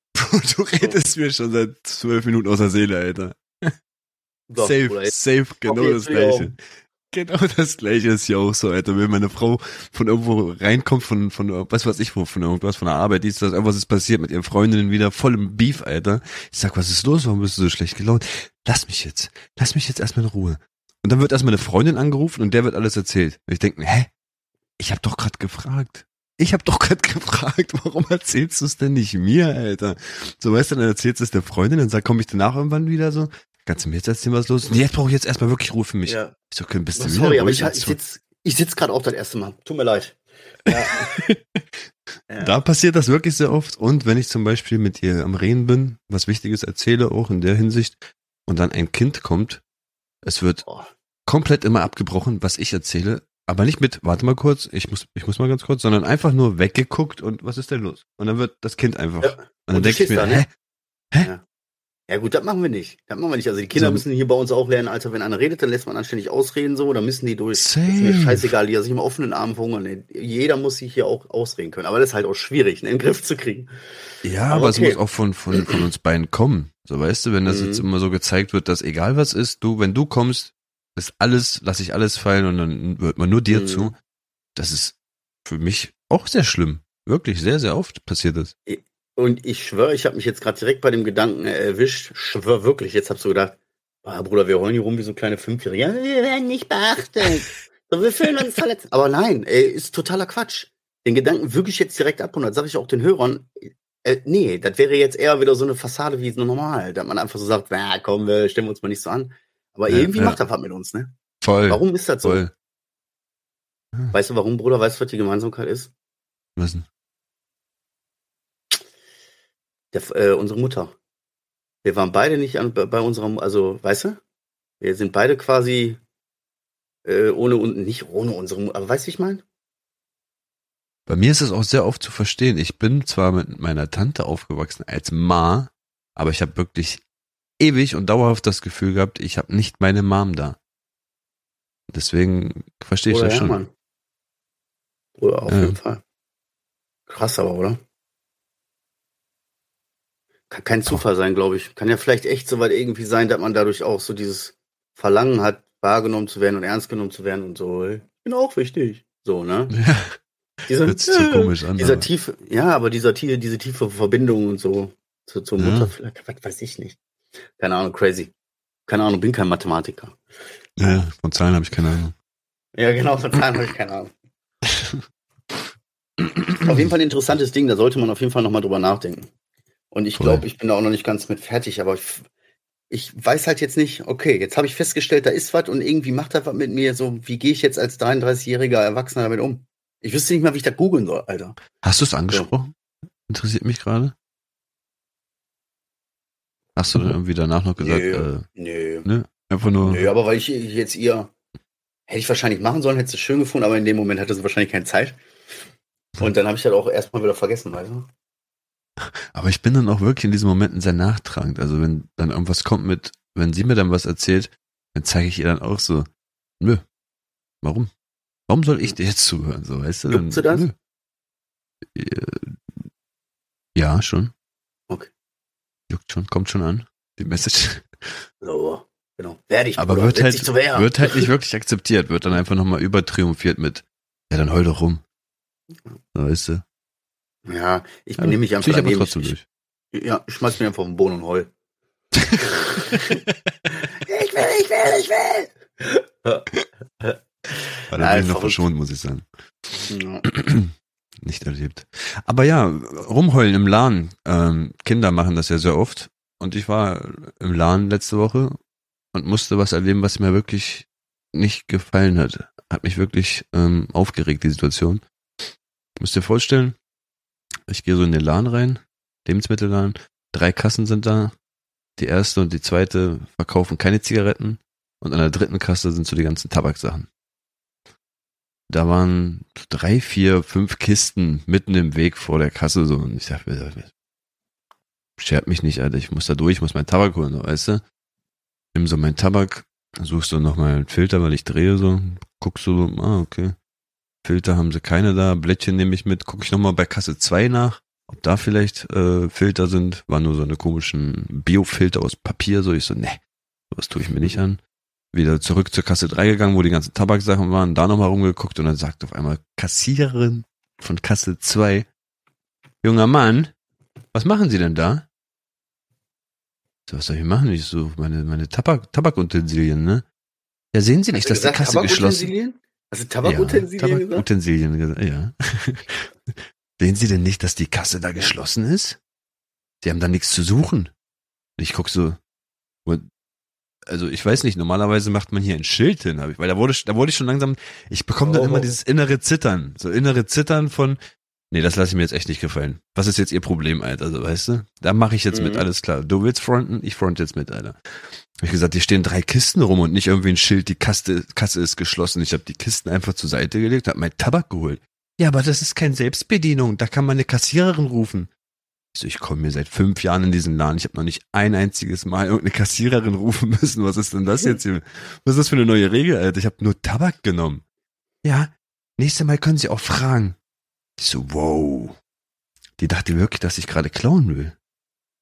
Du redest mir schon seit zwölf Minuten aus der Seele, Alter. So, safe, Bruder, safe, genau das gleiche. Genau das gleiche ist ja auch so, Alter. Wenn meine Frau von irgendwo reinkommt, von, von, was weiß ich wo, von irgendwas, von der Arbeit, ist das, irgendwas ist passiert mit ihren Freundinnen wieder, voll im Beef, Alter. Ich sag, was ist los? Warum bist du so schlecht gelaunt? Lass mich jetzt. Lass mich jetzt erstmal in Ruhe. Und dann wird erstmal eine Freundin angerufen und der wird alles erzählt. Und ich denke mir, hä? Ich hab doch grad gefragt. Ich hab doch grad gefragt, warum erzählst du es denn nicht mir, Alter? So, weißt du, dann erzählst du es der Freundin, dann sag, komme ich danach irgendwann wieder so. Kannst du mir jetzt erzählen, was los ist? Nee, jetzt brauche ich jetzt erstmal wirklich Ruhe für mich. Ja. Ich so, bist du Sorry, wieder aber ich, ich sitze ich sitz gerade auch das erste Mal. Tut mir leid. Ja. ja. Da passiert das wirklich sehr oft. Und wenn ich zum Beispiel mit ihr am Reden bin, was Wichtiges erzähle, auch in der Hinsicht, und dann ein Kind kommt, es wird Oh. komplett immer abgebrochen, was ich erzähle, aber nicht mit, warte mal kurz, ich muss, ich muss mal ganz kurz, sondern einfach nur weggeguckt und was ist denn los? Und dann wird das Kind einfach. Ja. Und dann Und du denke ich mir, da, ne? hä? Hä? Ja. Ja gut, das machen wir nicht. Das machen wir nicht. Also die Kinder So. müssen hier bei uns auch lernen, Alter, wenn einer redet, dann lässt man anständig ausreden so, dann müssen die durch. Ist mir scheißegal, die sich im offenen Arm verhungern. Jeder muss sich hier auch ausreden können. Aber das ist halt auch schwierig, ne, in den Griff zu kriegen. Ja, Aber aber es okay. muss auch von, von, von uns beiden kommen. So, weißt du, wenn das Mhm. jetzt immer so gezeigt wird, dass egal was ist, du, wenn du kommst, ist alles, lass ich alles fallen und dann hört man nur dir Mhm. zu. Das ist für mich auch sehr schlimm. Wirklich, sehr, sehr oft passiert das. Und ich schwöre, ich habe mich jetzt gerade direkt bei dem Gedanken äh, erwischt. Schwör wirklich, jetzt hast du gedacht, ah, Bruder, wir heulen hier rum wie so kleine Fünfjährige. Ja, wir werden nicht beachtet. So, wir fühlen uns verletzt. Aber nein, ey, ist totaler Quatsch. Den Gedanken wirklich jetzt direkt ab und das sage ich auch den Hörern. Äh, nee, das wäre jetzt eher wieder so eine Fassade wie normal, dass man einfach so sagt, na komm, wir stellen uns mal nicht so an. Aber Ja, irgendwie ja. macht das was mit uns, ne? Voll. Warum ist das so? Voll. Weißt du warum, Bruder? Weißt du, was die Gemeinsamkeit ist? Was denn? Der, äh, unsere Mutter. Wir waren beide nicht an, bei unserer, also, weißt du? Wir sind beide quasi äh, ohne und nicht ohne unsere, Mu- aber weißt du, wie ich meine? Bei mir ist es auch sehr oft zu verstehen. Ich bin zwar mit meiner Tante aufgewachsen als Ma, aber ich habe wirklich ewig und dauerhaft das Gefühl gehabt, ich habe nicht meine Mom da. Deswegen verstehe ich Oder das schon. Mann. Oder auf Ja. jeden Fall. Krass aber, oder? Kann kein Zufall sein, glaube ich. Kann ja vielleicht echt so weit irgendwie sein, dass man dadurch auch so dieses Verlangen hat, wahrgenommen zu werden und ernst genommen zu werden und so. Ich bin auch wichtig. So, ne? Ja, Dieser, hört sich so komisch an. Dieser aber- tiefe, ja, aber dieser tiefe, diese tiefe Verbindung und so zu, zur Ja. Mutter, was weiß ich nicht. Keine Ahnung, crazy. Keine Ahnung, bin kein Mathematiker. Ja, von Zahlen habe ich keine Ahnung. Ja, genau, von Zahlen habe ich keine Ahnung. auf jeden Fall ein interessantes Ding, da sollte man auf jeden Fall nochmal drüber nachdenken. Und ich glaube, ich bin da auch noch nicht ganz mit fertig, aber ich, ich weiß halt jetzt nicht, okay, jetzt habe ich festgestellt, da ist was und irgendwie macht das was mit mir, so, wie gehe ich jetzt als 33-jähriger Erwachsener damit um? Ich wüsste nicht mal, wie ich das googeln soll, Alter. Hast du es angesprochen? Interessiert mich gerade. Hast du dann irgendwie danach noch gesagt, Nö. äh, Nö. ne? Einfach nur. Nö, aber weil ich jetzt ihr, hätte ich wahrscheinlich machen sollen, hätte sie schön gefunden, aber in dem Moment hatte sie wahrscheinlich keine Zeit. Und dann habe ich das auch erstmal wieder vergessen, weißt du? Aber ich bin dann auch wirklich in diesen Momenten sehr nachtragend. Also wenn dann irgendwas kommt mit, wenn sie mir dann was erzählt, dann zeige ich ihr dann auch so, nö, warum? Warum soll ich dir jetzt zuhören? So, weißt du? Dann, sie das? nö. Äh, Ja, schon. Okay. Juckt schon, kommt schon an. Die Message. So, genau. Werde ich, Aber Bruder, wird halt, wird halt nicht wirklich akzeptiert, wird dann einfach nochmal übertriumphiert mit, ja, dann heul doch rum. So, weißt du? Ja, ich benehme mich einfach daneben. trotzdem ich, durch. ja, ich schmeiß mir einfach auf den Boden und heul. ich will, ich will, ich will. Aber da bin ich noch verschont, muss ich sagen. Ja. Nicht erlebt. Aber ja, rumheulen im Laden. Ähm, Kinder machen das ja sehr oft. Und ich war im Laden letzte Woche und musste was erleben, was mir wirklich nicht gefallen hat. Hat mich wirklich ähm, aufgeregt, die Situation. Müsst ihr vorstellen, ich gehe so in den Laden rein, Lebensmittelladen, drei Kassen sind da. Die erste und die zweite verkaufen keine Zigaretten und an der dritten Kasse sind so die ganzen Tabaksachen. Da waren drei, vier, fünf Kisten mitten im Weg vor der Kasse so und ich dachte, schert mich nicht, Alter, ich muss da durch, ich muss meinen Tabak holen, so, weißt du? Nimm so meinen Tabak, suchst du nochmal einen Filter, weil ich drehe so, guckst du so, ah, okay. Filter haben sie keine da, Blättchen nehme ich mit, gucke ich nochmal bei Kasse 2 nach, ob da vielleicht äh, Filter sind, war nur so eine komischen Biofilter aus Papier, so ich so, ne, sowas tue ich mir nicht an. Wieder zurück zur Kasse 3 gegangen, wo die ganzen Tabaksachen waren, da nochmal rumgeguckt und dann sagt auf einmal Kassiererin von Kasse 2, junger Mann, was machen Sie denn da? So, was soll ich machen? Ich so, meine, meine Tabak, Tabakutensilien, ne? Ja, sehen Sie nicht, dass die Kasse geschlossen Tabakutensilien? Du Tabakutensilien ja? Tabakutensilien gesagt, ja. Sehen Sie denn nicht, dass die Kasse da geschlossen ist? Sie haben da nichts zu suchen. Und ich guck so, also ich weiß nicht, normalerweise macht man hier ein Schild hin, hab ich, weil da wurde, da wurde ich schon langsam, ich bekomme dann Oh. immer dieses innere Zittern, so innere Zittern von, nee, das lasse ich mir jetzt echt nicht gefallen. Was ist jetzt Ihr Problem, Alter, so, weißt du? Da mache ich jetzt mit, Mhm. alles klar. Du willst fronten, ich front jetzt mit, Alter. Hab ich gesagt, hier stehen drei Kisten rum und nicht irgendwie ein Schild, die Kasse, Kasse ist geschlossen. Ich habe die Kisten einfach zur Seite gelegt, habe meinen Tabak geholt. Ja, aber das ist keine Selbstbedienung, da kann man eine Kassiererin rufen. Ich so, ich komme mir seit fünf Jahren in diesen Laden. Ich habe noch nicht ein einziges Mal irgendeine Kassiererin rufen müssen. Was ist denn das jetzt hier? Was ist das für eine neue Regel, Alter? Ich habe nur Tabak genommen. Ja, nächstes Mal können Sie auch fragen. Ich so, wow. Die dachte wirklich, dass ich gerade klauen will.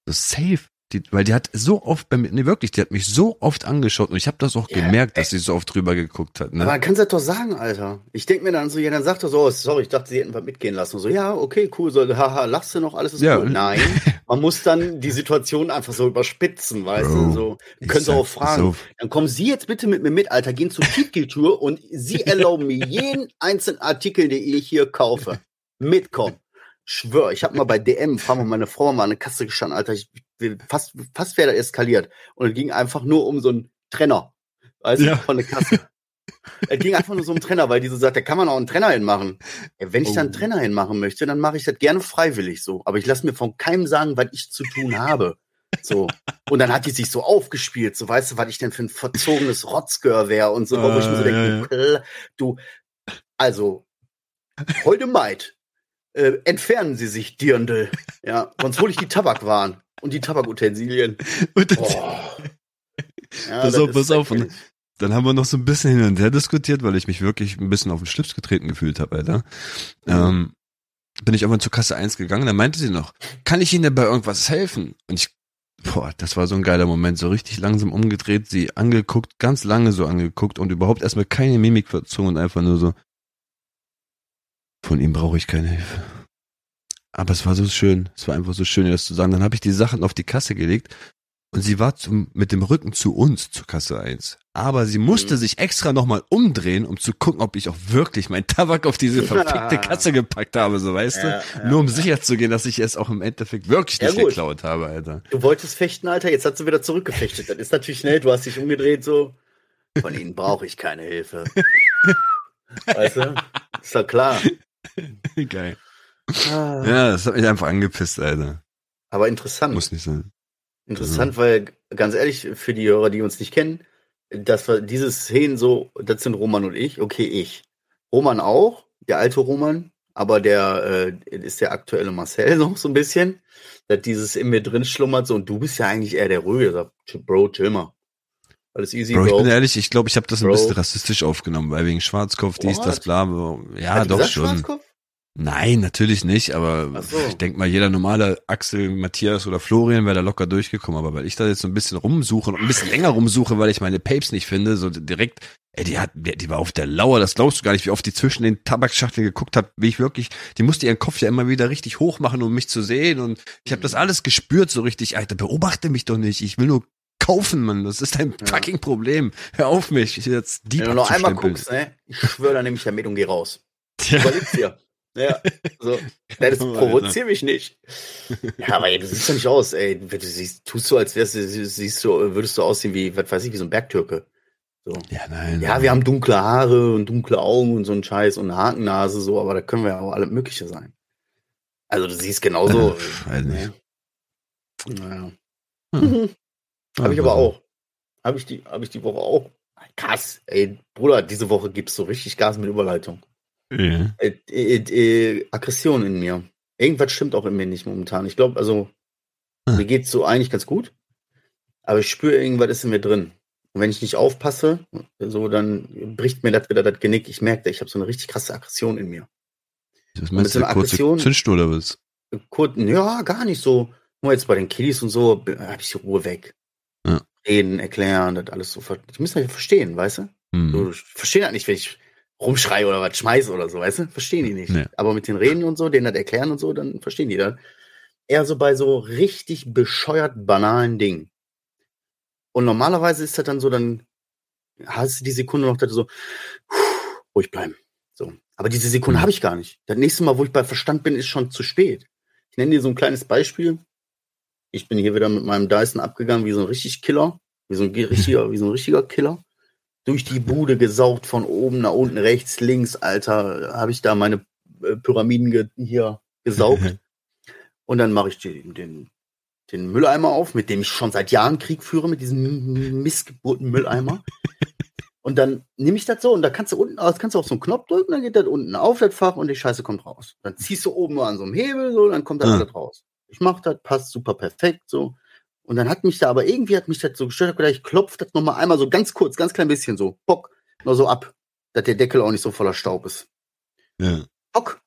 So safe. Die, weil die hat so oft bei mir, nee wirklich, die hat mich so oft angeschaut und ich habe das auch Ja, gemerkt, dass sie so oft drüber geguckt hat. Ne? Aber man kann es doch sagen, Alter. Ich denk mir dann so, ja, dann sagt er so, oh, sorry, ich dachte, sie hätten was mitgehen lassen. Und so, ja, okay, cool, so, haha, lachst du noch, alles ist Ja, gut. und- Nein, man muss dann die Situation einfach so überspitzen, weißt Bro, du, so. Sie sag, auch fragen. auf. Dann kommen Sie jetzt bitte mit mir mit, Alter, gehen zur Tiefkühltür und Sie erlauben mir jeden einzelnen Artikel, den ich hier kaufe. Mitkommen. Schwör, ich habe mal bei DM, fahren wir meine Frau mal an eine Kasse gestanden, Alter, ich, fast, fast wäre das eskaliert. Und es ging einfach nur um so einen Trenner. Weißt Ja. du, von der Kasse. es ging einfach nur so um einen Trenner, weil die so sagt, da kann man auch einen Trenner hinmachen. Ja, wenn ich da einen Oh. Trenner hinmachen möchte, dann mache ich das gerne freiwillig so. Aber ich lasse mir von keinem sagen, was ich zu tun habe. So. Und dann hat die sich so aufgespielt, so weißt du, was ich denn für ein verzogenes Rotzgör wäre und so, wo ich mir so Ah, denke, du, also, heute Maid, äh, entfernen Sie sich, Dirndl. Ja, sonst hole ich die Tabakwaren und die Tabakutensilien. Und dann, Oh. Ja, Pass das auf, pass auf. Und dann haben wir noch so ein bisschen hin und her diskutiert, weil ich mich wirklich ein bisschen auf den Schlips getreten gefühlt habe, Alter. Ähm, bin ich irgendwann zur Kasse 1 gegangen, da meinte sie noch, kann ich Ihnen denn bei irgendwas helfen? Und ich, boah, das war so ein geiler Moment, so richtig langsam umgedreht, sie angeguckt, ganz lange so angeguckt und überhaupt erstmal keine Mimik verzogen und einfach nur so, von ihm brauche ich keine Hilfe. Aber es war so schön, es war einfach so schön, ihr das zu sagen. Dann habe ich die Sachen auf die Kasse gelegt und sie war zum, mit dem Rücken zu uns, zur Kasse 1. Aber sie musste Mhm. sich extra nochmal umdrehen, um zu gucken, ob ich auch wirklich meinen Tabak auf diese verfickte Kasse gepackt habe, so weißt Ja, du? ja, Nur um ja. sicher zu gehen, dass ich es auch im Endeffekt wirklich nicht geklaut habe, Alter. Du wolltest fechten, Alter, jetzt hat sie wieder zurückgefechtet. Das ist natürlich schnell, du hast dich umgedreht so. Von ihnen brauche ich keine Hilfe. Weißt du? Ist doch klar. Geil. Ah. Ja, das hat mich einfach angepisst, Alter. Aber interessant. Muss nicht sein. Interessant, weil ganz ehrlich, für die Hörer, die uns nicht kennen, dass wir diese Szenen so, das sind Roman und ich, okay, ich. Roman auch, der alte Roman, aber der äh, ist der aktuelle Marcel noch so ein bisschen, dass dieses in mir drin schlummert so und du bist ja eigentlich eher der Ruhige, sagt, "Ch- Bro, chill mal. Alles easy, Bro, Bro. ich bin ehrlich, ich glaube, ich habe das ein Bro. bisschen rassistisch aufgenommen, weil wegen Schwarzkopf, dies, What? das, bla, bla. Ja, Hat doch gesagt, schon. Schwarzkopf? Nein, natürlich nicht, aber so. ich denk mal, jeder normale Axel, Matthias oder Florian wäre da locker durchgekommen, aber weil ich da jetzt so ein bisschen rumsuche und ein bisschen länger rumsuche, weil ich meine Papes nicht finde, so direkt, ey, die hat, die, die war auf der Lauer, das glaubst du gar nicht, wie oft die zwischen den Tabakschachteln geguckt hat, wie ich wirklich, die musste ihren Kopf ja immer wieder richtig hoch machen, um mich zu sehen und ich habe das alles gespürt so richtig, Alter, beobachte mich doch nicht, ich will nur kaufen, Mann, das ist dein Ja. fucking Problem. Hör auf mich, ich jetzt die Wenn du noch einmal guckst, ne, ich schwöre, dann nehme ich da mit und geh raus. Ja. Überleg's dir. Ja, so. Das Alter. provozier mich nicht. Ja, aber ey, du siehst doch nicht aus, ey. Du siehst, tust so, als wärst du, siehst du, würdest du aussehen wie, was weiß ich, wie so ein Bergtürke. So. Ja, nein. Ja, wir haben dunkle Haare und dunkle Augen und so ein Scheiß und eine Hakennase, so, aber da können wir ja auch alle Mögliche sein. Also du siehst genauso. Äh, weiß nicht. Naja. Hm. Habe ich aber auch. Habe ich die, habe ich die Woche auch. Krass, ey, Bruder, diese Woche gibt's so richtig Gas mit Überleitung. Ja. Äh, äh, äh, Aggression in mir. Irgendwas stimmt auch in mir nicht momentan. Ich glaube, also Hm. mir geht's so eigentlich ganz gut, aber ich spüre irgendwas ist in mir drin. Und wenn ich nicht aufpasse, so dann bricht mir das wieder das Genick. Ich merke, ich habe so eine richtig krasse Aggression in mir. Mit meinst so du, kurze Aggression- Zündschnur oder was? Kurz, ja, gar nicht so. Nur jetzt bei den Kiddies und so habe ich die Ruhe weg. Ja. Reden, erklären, das alles so. Die müssen ja verstehen, weißt du? Hm. So, ich verstehe das nicht, wenn ich rumschreie oder was schmeiße oder so, weißt du? Verstehen die nicht. Nee. Aber mit den Reden und so, denen das erklären und so, dann verstehen die das. Eher so bei so richtig bescheuert banalen Dingen. Und normalerweise ist das dann so, dann hast du die Sekunde noch, dass du so ruhig bleiben. So. Aber diese Sekunde Mhm. habe ich gar nicht. Das nächste Mal, wo ich bei Verstand bin, ist schon zu spät. Ich nenne dir so ein kleines Beispiel. Ich bin hier wieder mit meinem Dyson abgegangen, wie so ein richtig Killer, wie so ein richtiger, wie so ein richtiger Killer. Durch die Bude gesaugt, von oben nach unten, rechts, links, Alter, habe ich da meine äh, Pyramiden ge hier gesaugt. Und dann mache ich den, den, den Mülleimer auf, mit dem ich schon seit Jahren Krieg führe, mit diesem missgeburten Mülleimer. Und dann nehme ich das so und da kannst du unten, das kannst du auf so einen Knopf drücken, dann geht das unten auf das Fach und die Scheiße kommt raus. Dann ziehst du oben nur an so einem Hebel, so, dann kommt das Ah. raus. Ich mach das, passt super perfekt so. Und dann hat mich da aber irgendwie hat mich das so gestört, gedacht, ich klopf das nochmal einmal so ganz kurz, ganz klein bisschen so, bock, nur so ab, dass der Deckel auch nicht so voller Staub ist. Ja. Bock.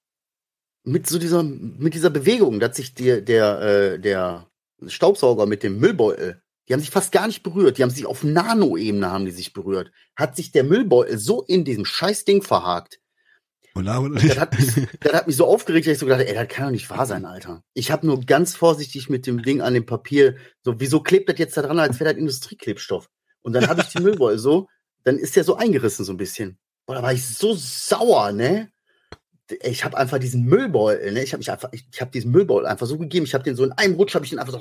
Mit so dieser, mit dieser Bewegung, dass sich der, der, äh, der Staubsauger mit dem Müllbeutel, die haben sich fast gar nicht berührt, die haben sich auf Nanoebene haben die sich berührt. Hat sich der Müllbeutel so in diesem scheiß Ding verhakt, Oder, oder das hat, mich, das hat mich so aufgeregt, dass ich so gedacht ey, das kann doch nicht wahr sein, Alter. Ich habe nur ganz vorsichtig mit dem Ding an dem Papier, so, wieso klebt das jetzt da dran, als wäre das Industrieklebstoff? Und dann habe ich die Müllbeutel so, dann ist der so eingerissen so ein bisschen. Boah, da war ich so sauer, ne? Ich habe einfach diesen Müllbeutel, ne? Ich habe mich einfach, ich, ich habe diesen Müllbeutel einfach so gegeben. Ich habe den so in einem Rutsch, habe ich den einfach so.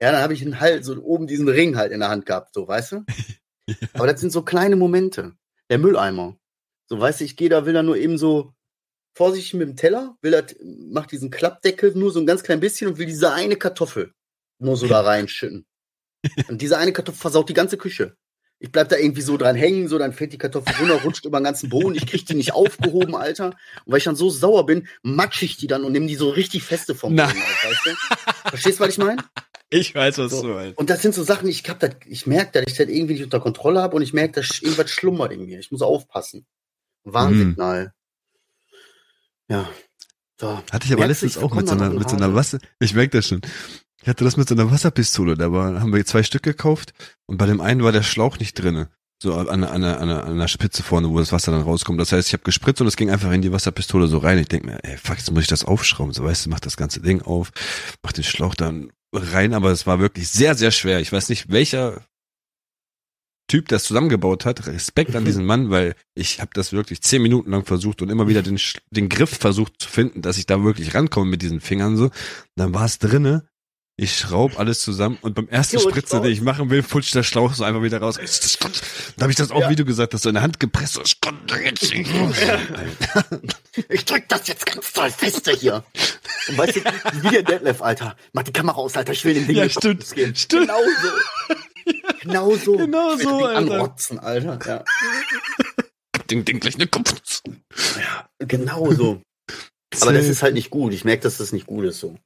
Ja, dann habe ich ihn halt so oben diesen Ring halt in der Hand gehabt, so, weißt du? Aber das sind so kleine Momente. Der Mülleimer. So, weißt du, ich gehe da, will da nur eben so vorsichtig mit dem Teller, will das, mach diesen Klappdeckel nur so ein ganz klein bisschen und will diese eine Kartoffel nur so da reinschütten. Und diese eine Kartoffel versaut die ganze Küche. Ich bleib da irgendwie so dran hängen, so dann fällt die Kartoffel runter, rutscht über den ganzen Boden, ich krieg die nicht aufgehoben, Alter. Und weil ich dann so sauer bin, matsch ich die dann und nehme die so richtig feste vom. Boden weißt du? Verstehst du, was ich meine? Ich weiß, was So. du meinst. Und das sind so Sachen, ich hab das, ich merke, dass ich das irgendwie nicht unter Kontrolle habe und ich merke, dass irgendwas schlummert in mir. Ich muss aufpassen. Warnsignal. Ja. So. Hatte ich aber du, letztens auch mit so einer, mit so einer. Wasser, ich merke das schon. Ich hatte das mit so einer Wasserpistole, da war, haben wir zwei Stück gekauft und bei dem einen war der Schlauch nicht drinne. So an, an, an, an, der Spitze vorne, wo das Wasser dann rauskommt. Das heißt, ich habe gespritzt und es ging einfach in die Wasserpistole so rein. Ich denk mir, ey, fuck, jetzt muss ich das aufschrauben. So, weißt du, mach das ganze Ding auf, mach den Schlauch dann rein, aber es war wirklich sehr, sehr schwer. Ich weiß nicht, welcher Typ das zusammengebaut hat. Respekt an diesen Mann, weil ich habe das wirklich zehn Minuten lang versucht und immer wieder den, den Griff versucht zu finden, dass ich da wirklich rankomme mit diesen Fingern so. Dann war es drinne. Ich schraub alles zusammen und beim ersten Jo, Spritzer, den ich machen will, putscht der Schlauch so einfach wieder raus. Da habe ich das auch, Ja. wie du gesagt hast, so in der Hand gepresst. Ich. Ich drück das jetzt ganz doll fester hier. Und weißt du, wie der Detlef, Alter. Mach die Kamera aus, Alter. Ich will dem Ding Ja, nicht stimmt, stimmt. Genau so. Genau so. Genau so, Alter. Anrotzen, Alter. Ja. Ding, Ding, gleich eine Kopf. Genau so. Aber das ist halt nicht gut. Ich merke, dass das nicht gut ist so.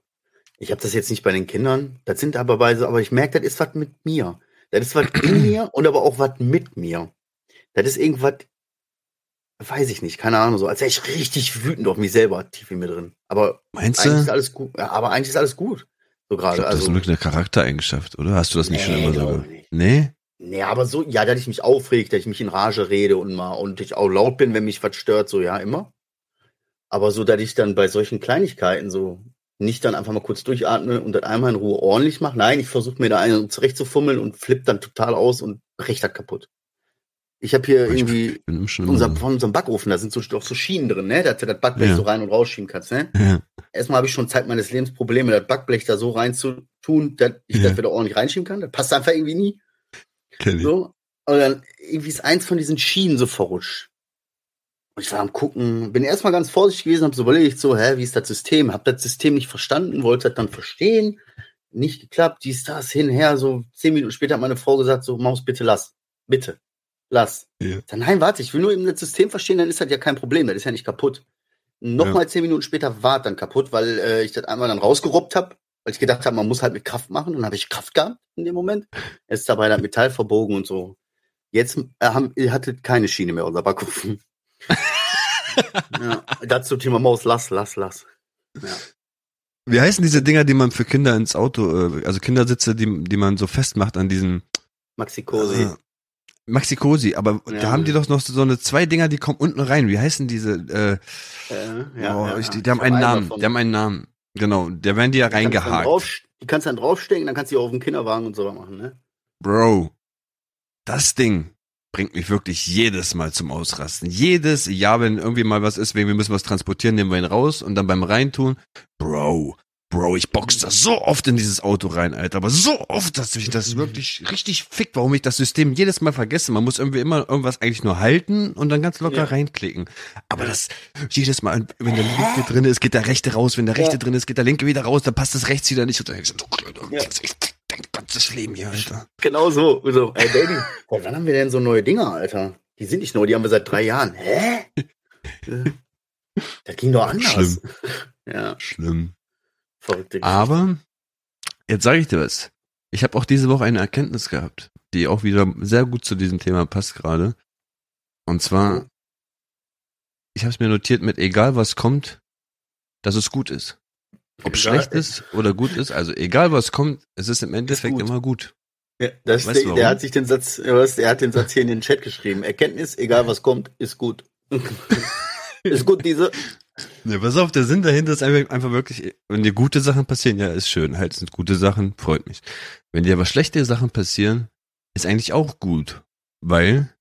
Ich habe das jetzt nicht bei den Kindern. Das sind aber bei so, aber ich merke, das ist was mit mir. Das ist was in mir und aber auch was mit mir. Das ist irgendwas, weiß ich nicht, keine Ahnung, so als wäre ich richtig wütend auf mich selber, tief in mir drin. Aber Meinst eigentlich ist du? alles gut. Ja, aber eigentlich ist alles gut. So gerade. glaub, das Also, ist wirklich eine Charaktereigenschaft, oder? Hast du das nicht schon Nee, immer so gemacht? Nee? nee, aber so, ja, dass ich mich aufreg, dass ich mich in Rage rede und mal und ich auch laut bin, wenn mich was stört, so ja, immer. Aber so, dass ich dann bei solchen Kleinigkeiten so nicht dann einfach mal kurz durchatme und dann einmal in Ruhe ordentlich mache. Nein, ich versuche mir da einen zurechtzufummeln und flipp dann total aus und brech das kaputt. Ich habe hier Ich irgendwie unser, von unserem Backofen, da sind so, doch so Schienen drin, ne? Da du das Backblech Ja. so rein und rausschieben kannst, ne? Ja. Erstmal habe ich schon Zeit meines Lebens Probleme, das Backblech da so reinzutun, dass ich Ja. das wieder ordentlich reinschieben kann. Das passt einfach irgendwie nie. Kenn ich. So. Und dann irgendwie ist eins von diesen Schienen so verrutscht. Und ich war am gucken, bin erstmal ganz vorsichtig gewesen, habe so überlegt, so, hä, wie ist das System? Hab das System nicht verstanden, wollte das dann verstehen. Nicht geklappt, dies, das, hinher, so zehn Minuten später hat meine Frau gesagt, so, Maus, bitte lass. Bitte. Lass. Ja. Sag, nein, warte, ich will nur eben das System verstehen, dann ist das ja kein Problem, das ist ja nicht kaputt. Nochmal zehn Minuten später war es dann kaputt, weil äh, ich das einmal dann rausgerobbt habe, weil ich gedacht habe, man muss halt mit Kraft machen. Dann habe ich Kraft gehabt in dem Moment. Jetzt ist dabei das Metall verbogen und so. Jetzt äh, haben, ihr hattet keine Schiene mehr, unser Backofen. ja, dazu Thema Maus, lass, lass, lass. Ja. Wie heißen diese Dinger, die man für Kinder ins Auto, äh, also Kindersitze, die, die man so festmacht an diesen Maxi Cosi. Maxi Cosi, aber Ja. da haben die doch noch so eine zwei Dinger, die kommen unten rein. Wie heißen diese? Äh, Äh, ja, oh, ja, ich, die, die haben einen Namen. davon. Die haben einen Namen. Genau, da werden die ja reingehakt. drauf- Die kannst du dann draufstecken, dann kannst du die auf den Kinderwagen und so machen, ne? Bro, das Ding bringt mich wirklich jedes Mal zum Ausrasten. Jedes Jahr, wenn irgendwie mal was ist, wegen wir müssen was transportieren, nehmen wir ihn raus und dann beim Reintun, Bro, Bro, ich box das so oft in dieses Auto rein, Alter, aber so oft, dass mich das wirklich richtig fickt, warum ich das System jedes Mal vergesse. Man muss irgendwie immer irgendwas eigentlich nur halten und dann ganz locker Ja. reinklicken. Aber das jedes Mal, wenn der linke drin ist, geht der rechte raus, wenn der rechte Ja. drin ist, geht der linke wieder raus, dann passt das rechts wieder nicht. Und dann denkst du, du kleiner, Ja. ich dein ganzes Leben hier, Alter. Genau so. so. Ey, Baby, seit wann haben wir denn so neue Dinger, Alter? Die sind nicht neu, die haben wir seit drei Jahren. Hä? Das ging doch anders. Schlimm. Ja. Schlimm. Verrückte Geschichte. Aber jetzt sage ich dir was. Ich habe auch diese Woche eine Erkenntnis gehabt, die auch wieder sehr gut zu diesem Thema passt gerade. Und zwar, ich habe es mir notiert mit egal was kommt, dass es gut ist. Ob Egal- schlecht ist oder gut ist, also egal was kommt, es ist im Endeffekt gut. immer gut. Ja, das Weißt der, der hat sich den Satz, was, er hat den Satz hier in den Chat geschrieben. Erkenntnis, egal was kommt, ist gut. ist gut, diese. Ja, pass auf, der Sinn dahinter ist einfach, einfach wirklich, wenn dir gute Sachen passieren, ja, ist schön, halt sind gute Sachen, freut mich. Wenn dir aber schlechte Sachen passieren, ist eigentlich auch gut, weil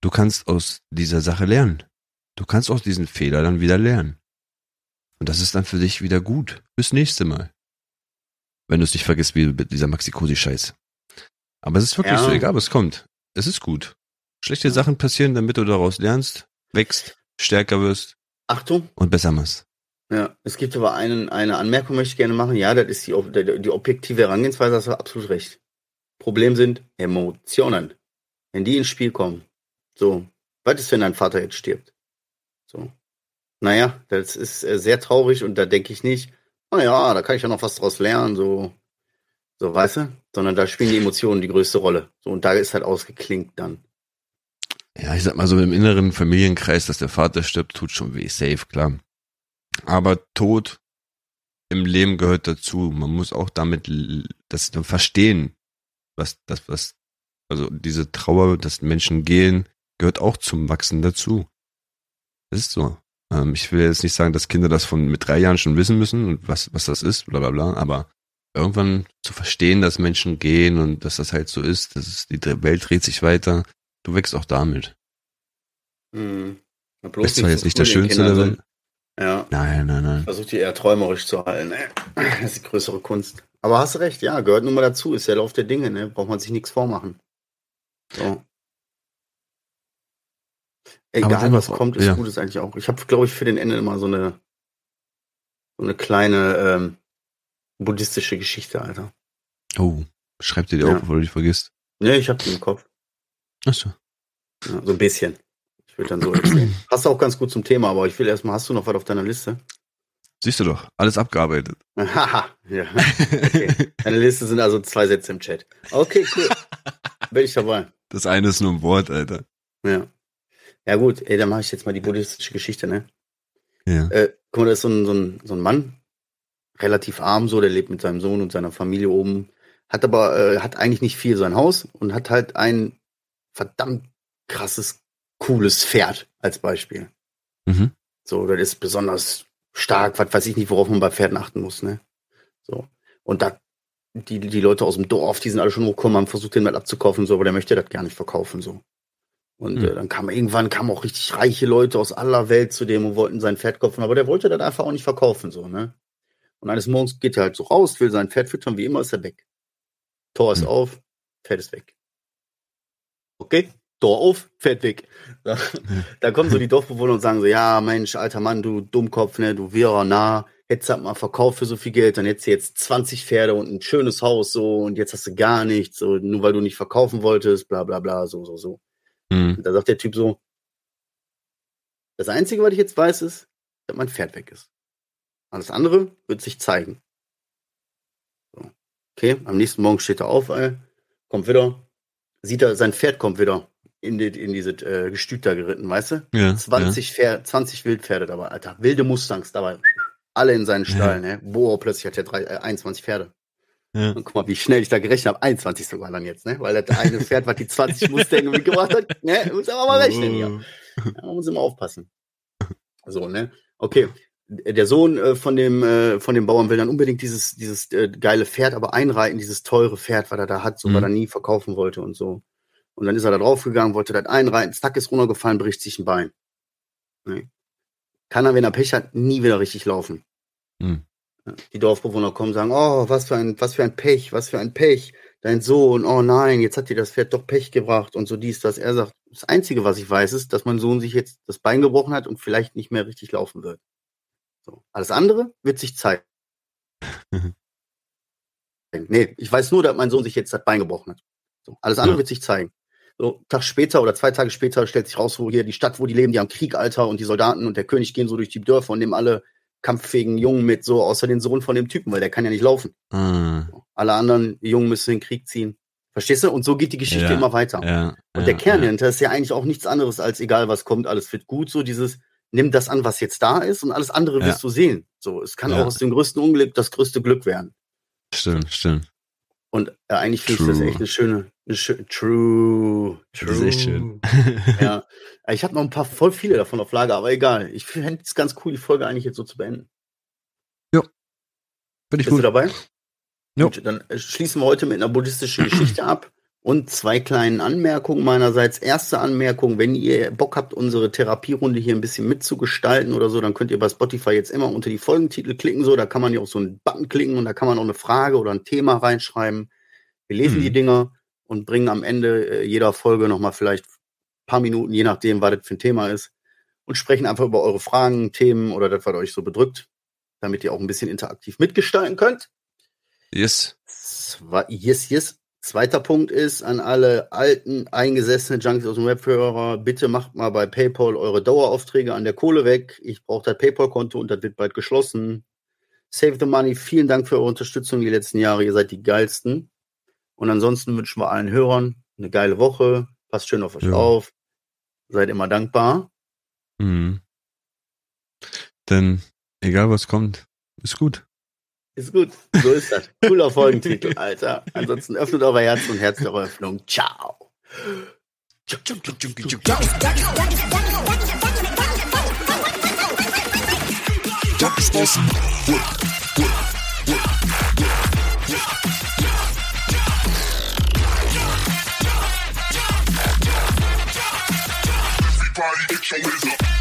du kannst aus dieser Sache lernen. Du kannst aus diesen Fehler dann wieder lernen. Und das ist dann für dich wieder gut. Bis nächste Mal. Wenn du es nicht vergisst, wie mit dieser Maxi-Cosi-Scheiß. Aber es ist wirklich Ja. so, egal was kommt. Es ist gut. Schlechte Ja. Sachen passieren, damit du daraus lernst, wächst, stärker wirst Achtung. und besser machst. Ja, es gibt aber einen, eine Anmerkung, möchte ich gerne machen. Ja, das ist die, die objektive Herangehensweise, hast du absolut recht. Problem sind Emotionen. Wenn die ins Spiel kommen. So, was ist, wenn dein Vater jetzt stirbt? So. Naja, das ist äh, sehr traurig und da denke ich nicht, naja, da kann ich ja noch was draus lernen, so, so, weißt du? Sondern da spielen die Emotionen die größte Rolle. So, und da ist halt ausgeklinkt dann. Ja, ich sag mal so im inneren Familienkreis, dass der Vater stirbt, tut schon weh, safe, klar. Aber Tod im Leben gehört dazu. Man muss auch damit das verstehen, was das, was, also diese Trauer, dass Menschen gehen, gehört auch zum Wachsen dazu. Das ist so. Ähm, ich will jetzt nicht sagen, dass Kinder das von mit drei Jahren schon wissen müssen und was, was das ist, bla bla bla, aber irgendwann zu verstehen, dass Menschen gehen und dass das halt so ist, dass die Welt dreht sich weiter, du wächst auch damit. Hm. Na, Ist zwar jetzt nicht der schönste der Kindern Welt. so- Ja. Nein, nein, nein. Versucht die eher träumerisch zu halten. Ne? Das ist die größere Kunst. Aber hast recht, ja, gehört nun mal dazu, ist der Lauf der Dinge, ne? Braucht man sich nichts vormachen. So. Egal, was kommt, ist ja. gut, ist eigentlich auch. Ich habe, glaube ich, für den Ende immer so eine, so eine kleine ähm, buddhistische Geschichte, Alter. Oh, schreib dir die Ja. auf, bevor du die vergisst. Ne, ich habe die im Kopf. Achso. Ja, so ein bisschen. Ich will dann so erzählen. Passt auch ganz gut zum Thema, aber ich will erstmal, hast du noch was auf deiner Liste? Siehst du doch, alles abgearbeitet. Haha, ja. Okay. Deine Liste sind also zwei Sätze im Chat. Okay, cool. Bin ich dabei. Das eine ist nur ein Wort, Alter. Ja. Ja gut, ey, dann mache ich jetzt mal die buddhistische Geschichte, ne? Ja. Äh, guck mal, da ist so ein, so, ein, so ein Mann, relativ arm so, der lebt mit seinem Sohn und seiner Familie oben, hat aber, äh, hat eigentlich nicht viel sein Haus und hat halt ein verdammt krasses, cooles Pferd als Beispiel. Mhm. So, das ist besonders stark, was weiß ich nicht, worauf man bei Pferden achten muss, ne? So. Und da, die, die Leute aus dem Dorf, die sind alle schon hochgekommen, haben versucht, den mal abzukaufen, so, aber der möchte das gar nicht verkaufen, so. Und Hm. äh, dann kam irgendwann kamen auch richtig reiche Leute aus aller Welt zu dem und wollten sein Pferd kaufen, aber der wollte das einfach auch nicht verkaufen, so, ne? Und eines Morgens geht er halt so raus, will sein Pferd füttern, wie immer ist er weg. Tor ist Hm. auf, Pferd ist weg. Okay, Tor auf, Pferd weg. Da, da kommen so die Dorfbewohner und sagen so, ja, Mensch, alter Mann, du Dummkopf, ne, du Wirrer, na, hättest du halt mal verkauft für so viel Geld, dann hättest du jetzt 20 Pferde und ein schönes Haus, so, und jetzt hast du gar nichts, so, nur weil du nicht verkaufen wolltest, bla, bla, bla, so, so, so. Mhm. Da sagt der Typ so, das Einzige, was ich jetzt weiß, ist, dass mein Pferd weg ist. Alles andere wird sich zeigen. So. Okay, am nächsten Morgen steht er auf, ey, kommt wieder, sieht er, sein Pferd kommt wieder in, die, in diese äh, Gestüt da geritten, weißt du? Ja. 20, Pferd, 20 Wildpferde dabei, Alter. Wilde Mustangs dabei. Alle in seinen Stall, ne? Boah, plötzlich hat er drei, äh, 21 Pferde. Ja. ja. Und guck mal, wie schnell ich da gerechnet habe. 21 sogar dann jetzt, ne? Weil das eine Pferd, was die 20 Mustange mitgebracht hat, ne? Muss aber mal rechnen hier. Ja, man muss immer aufpassen. So, ne? Okay. Der Sohn äh, von dem äh, von dem Bauern will dann unbedingt dieses dieses äh, geile Pferd, aber einreiten, dieses teure Pferd, was er da hat, so Mhm. was er nie verkaufen wollte und so. Und dann ist er da draufgegangen, wollte das einreiten, zack ist runtergefallen, bricht sich ein Bein. Ne? Kann er, wenn er Pech hat, nie wieder richtig laufen. Mhm. Die Dorfbewohner kommen und sagen, oh, was für ein, was für ein Pech, was für ein Pech. Dein Sohn, oh nein, jetzt hat dir das Pferd doch Pech gebracht und so dies, das. Er sagt, das Einzige, was ich weiß, ist, dass mein Sohn sich jetzt das Bein gebrochen hat und vielleicht nicht mehr richtig laufen wird. So. Alles andere wird sich zeigen. Nee, ich weiß nur, dass mein Sohn sich jetzt das Bein gebrochen hat. So. Alles andere Ja. wird sich zeigen. So, einen Tag später oder zwei Tage später stellt sich raus, wo hier die Stadt, wo die leben, die haben Krieg, Alter, und die Soldaten und der König gehen so durch die Dörfer und nehmen alle kampffähigen Jungen mit, so außer den Sohn von dem Typen, weil der kann ja nicht laufen. Ah, Alle anderen Jungen müssen in den Krieg ziehen. Verstehst du? Und so geht die Geschichte Ja, immer weiter. ja. Und ja, der Kern ja. dahinter ist ja eigentlich auch nichts anderes als egal was kommt, alles wird gut. So dieses, nimm das an, was jetzt da ist und alles andere Ja. wirst du sehen. So, es kann Ja. auch aus dem größten Unglück das größte Glück werden. Stimmt, stimmt. Und äh, eigentlich finde ich das echt eine schöne, eine schö true, Das true. ist echt schön. Ja, ich habe noch ein paar, voll viele davon auf Lager, aber egal. Ich fände es ganz cool, die Folge eigentlich jetzt so zu beenden. Finde ich Bist du gut. dabei? Jo. Gut, dann äh, schließen wir heute mit einer buddhistischen Geschichte ab und zwei kleinen Anmerkungen meinerseits. Erste Anmerkung, wenn ihr Bock habt, unsere Therapierunde hier ein bisschen mitzugestalten oder so, dann könnt ihr bei Spotify jetzt immer unter die Folgentitel klicken, so, da kann man ja auf so einen Button klicken und da kann man auch eine Frage oder ein Thema reinschreiben. Wir lesen Hm. die Dinger und bringen am Ende äh, jeder Folge nochmal vielleicht ein paar Minuten, je nachdem, was das für ein Thema ist, und sprechen einfach über eure Fragen, Themen oder das, was euch so bedrückt, damit ihr auch ein bisschen interaktiv mitgestalten könnt. Yes. Yes, yes. Zweiter Punkt ist an alle alten, eingesessenen Junkies aus dem Webhörer, bitte macht mal bei PayPal eure Daueraufträge an der Kohle weg. Ich brauche das PayPal-Konto und das wird bald geschlossen. Save the money. Vielen Dank für eure Unterstützung die letzten Jahre. Ihr seid die geilsten. Und ansonsten wünschen wir allen Hörern eine geile Woche. Passt schön auf euch Ja. auf. Seid immer dankbar. Mhm. Denn egal was kommt, ist gut. Ist gut. So ist das. Cooler Folgentitel, Alter. Ansonsten öffnet eure Herz und Herz der Öffnung. Ciao. Everybody get your hands up.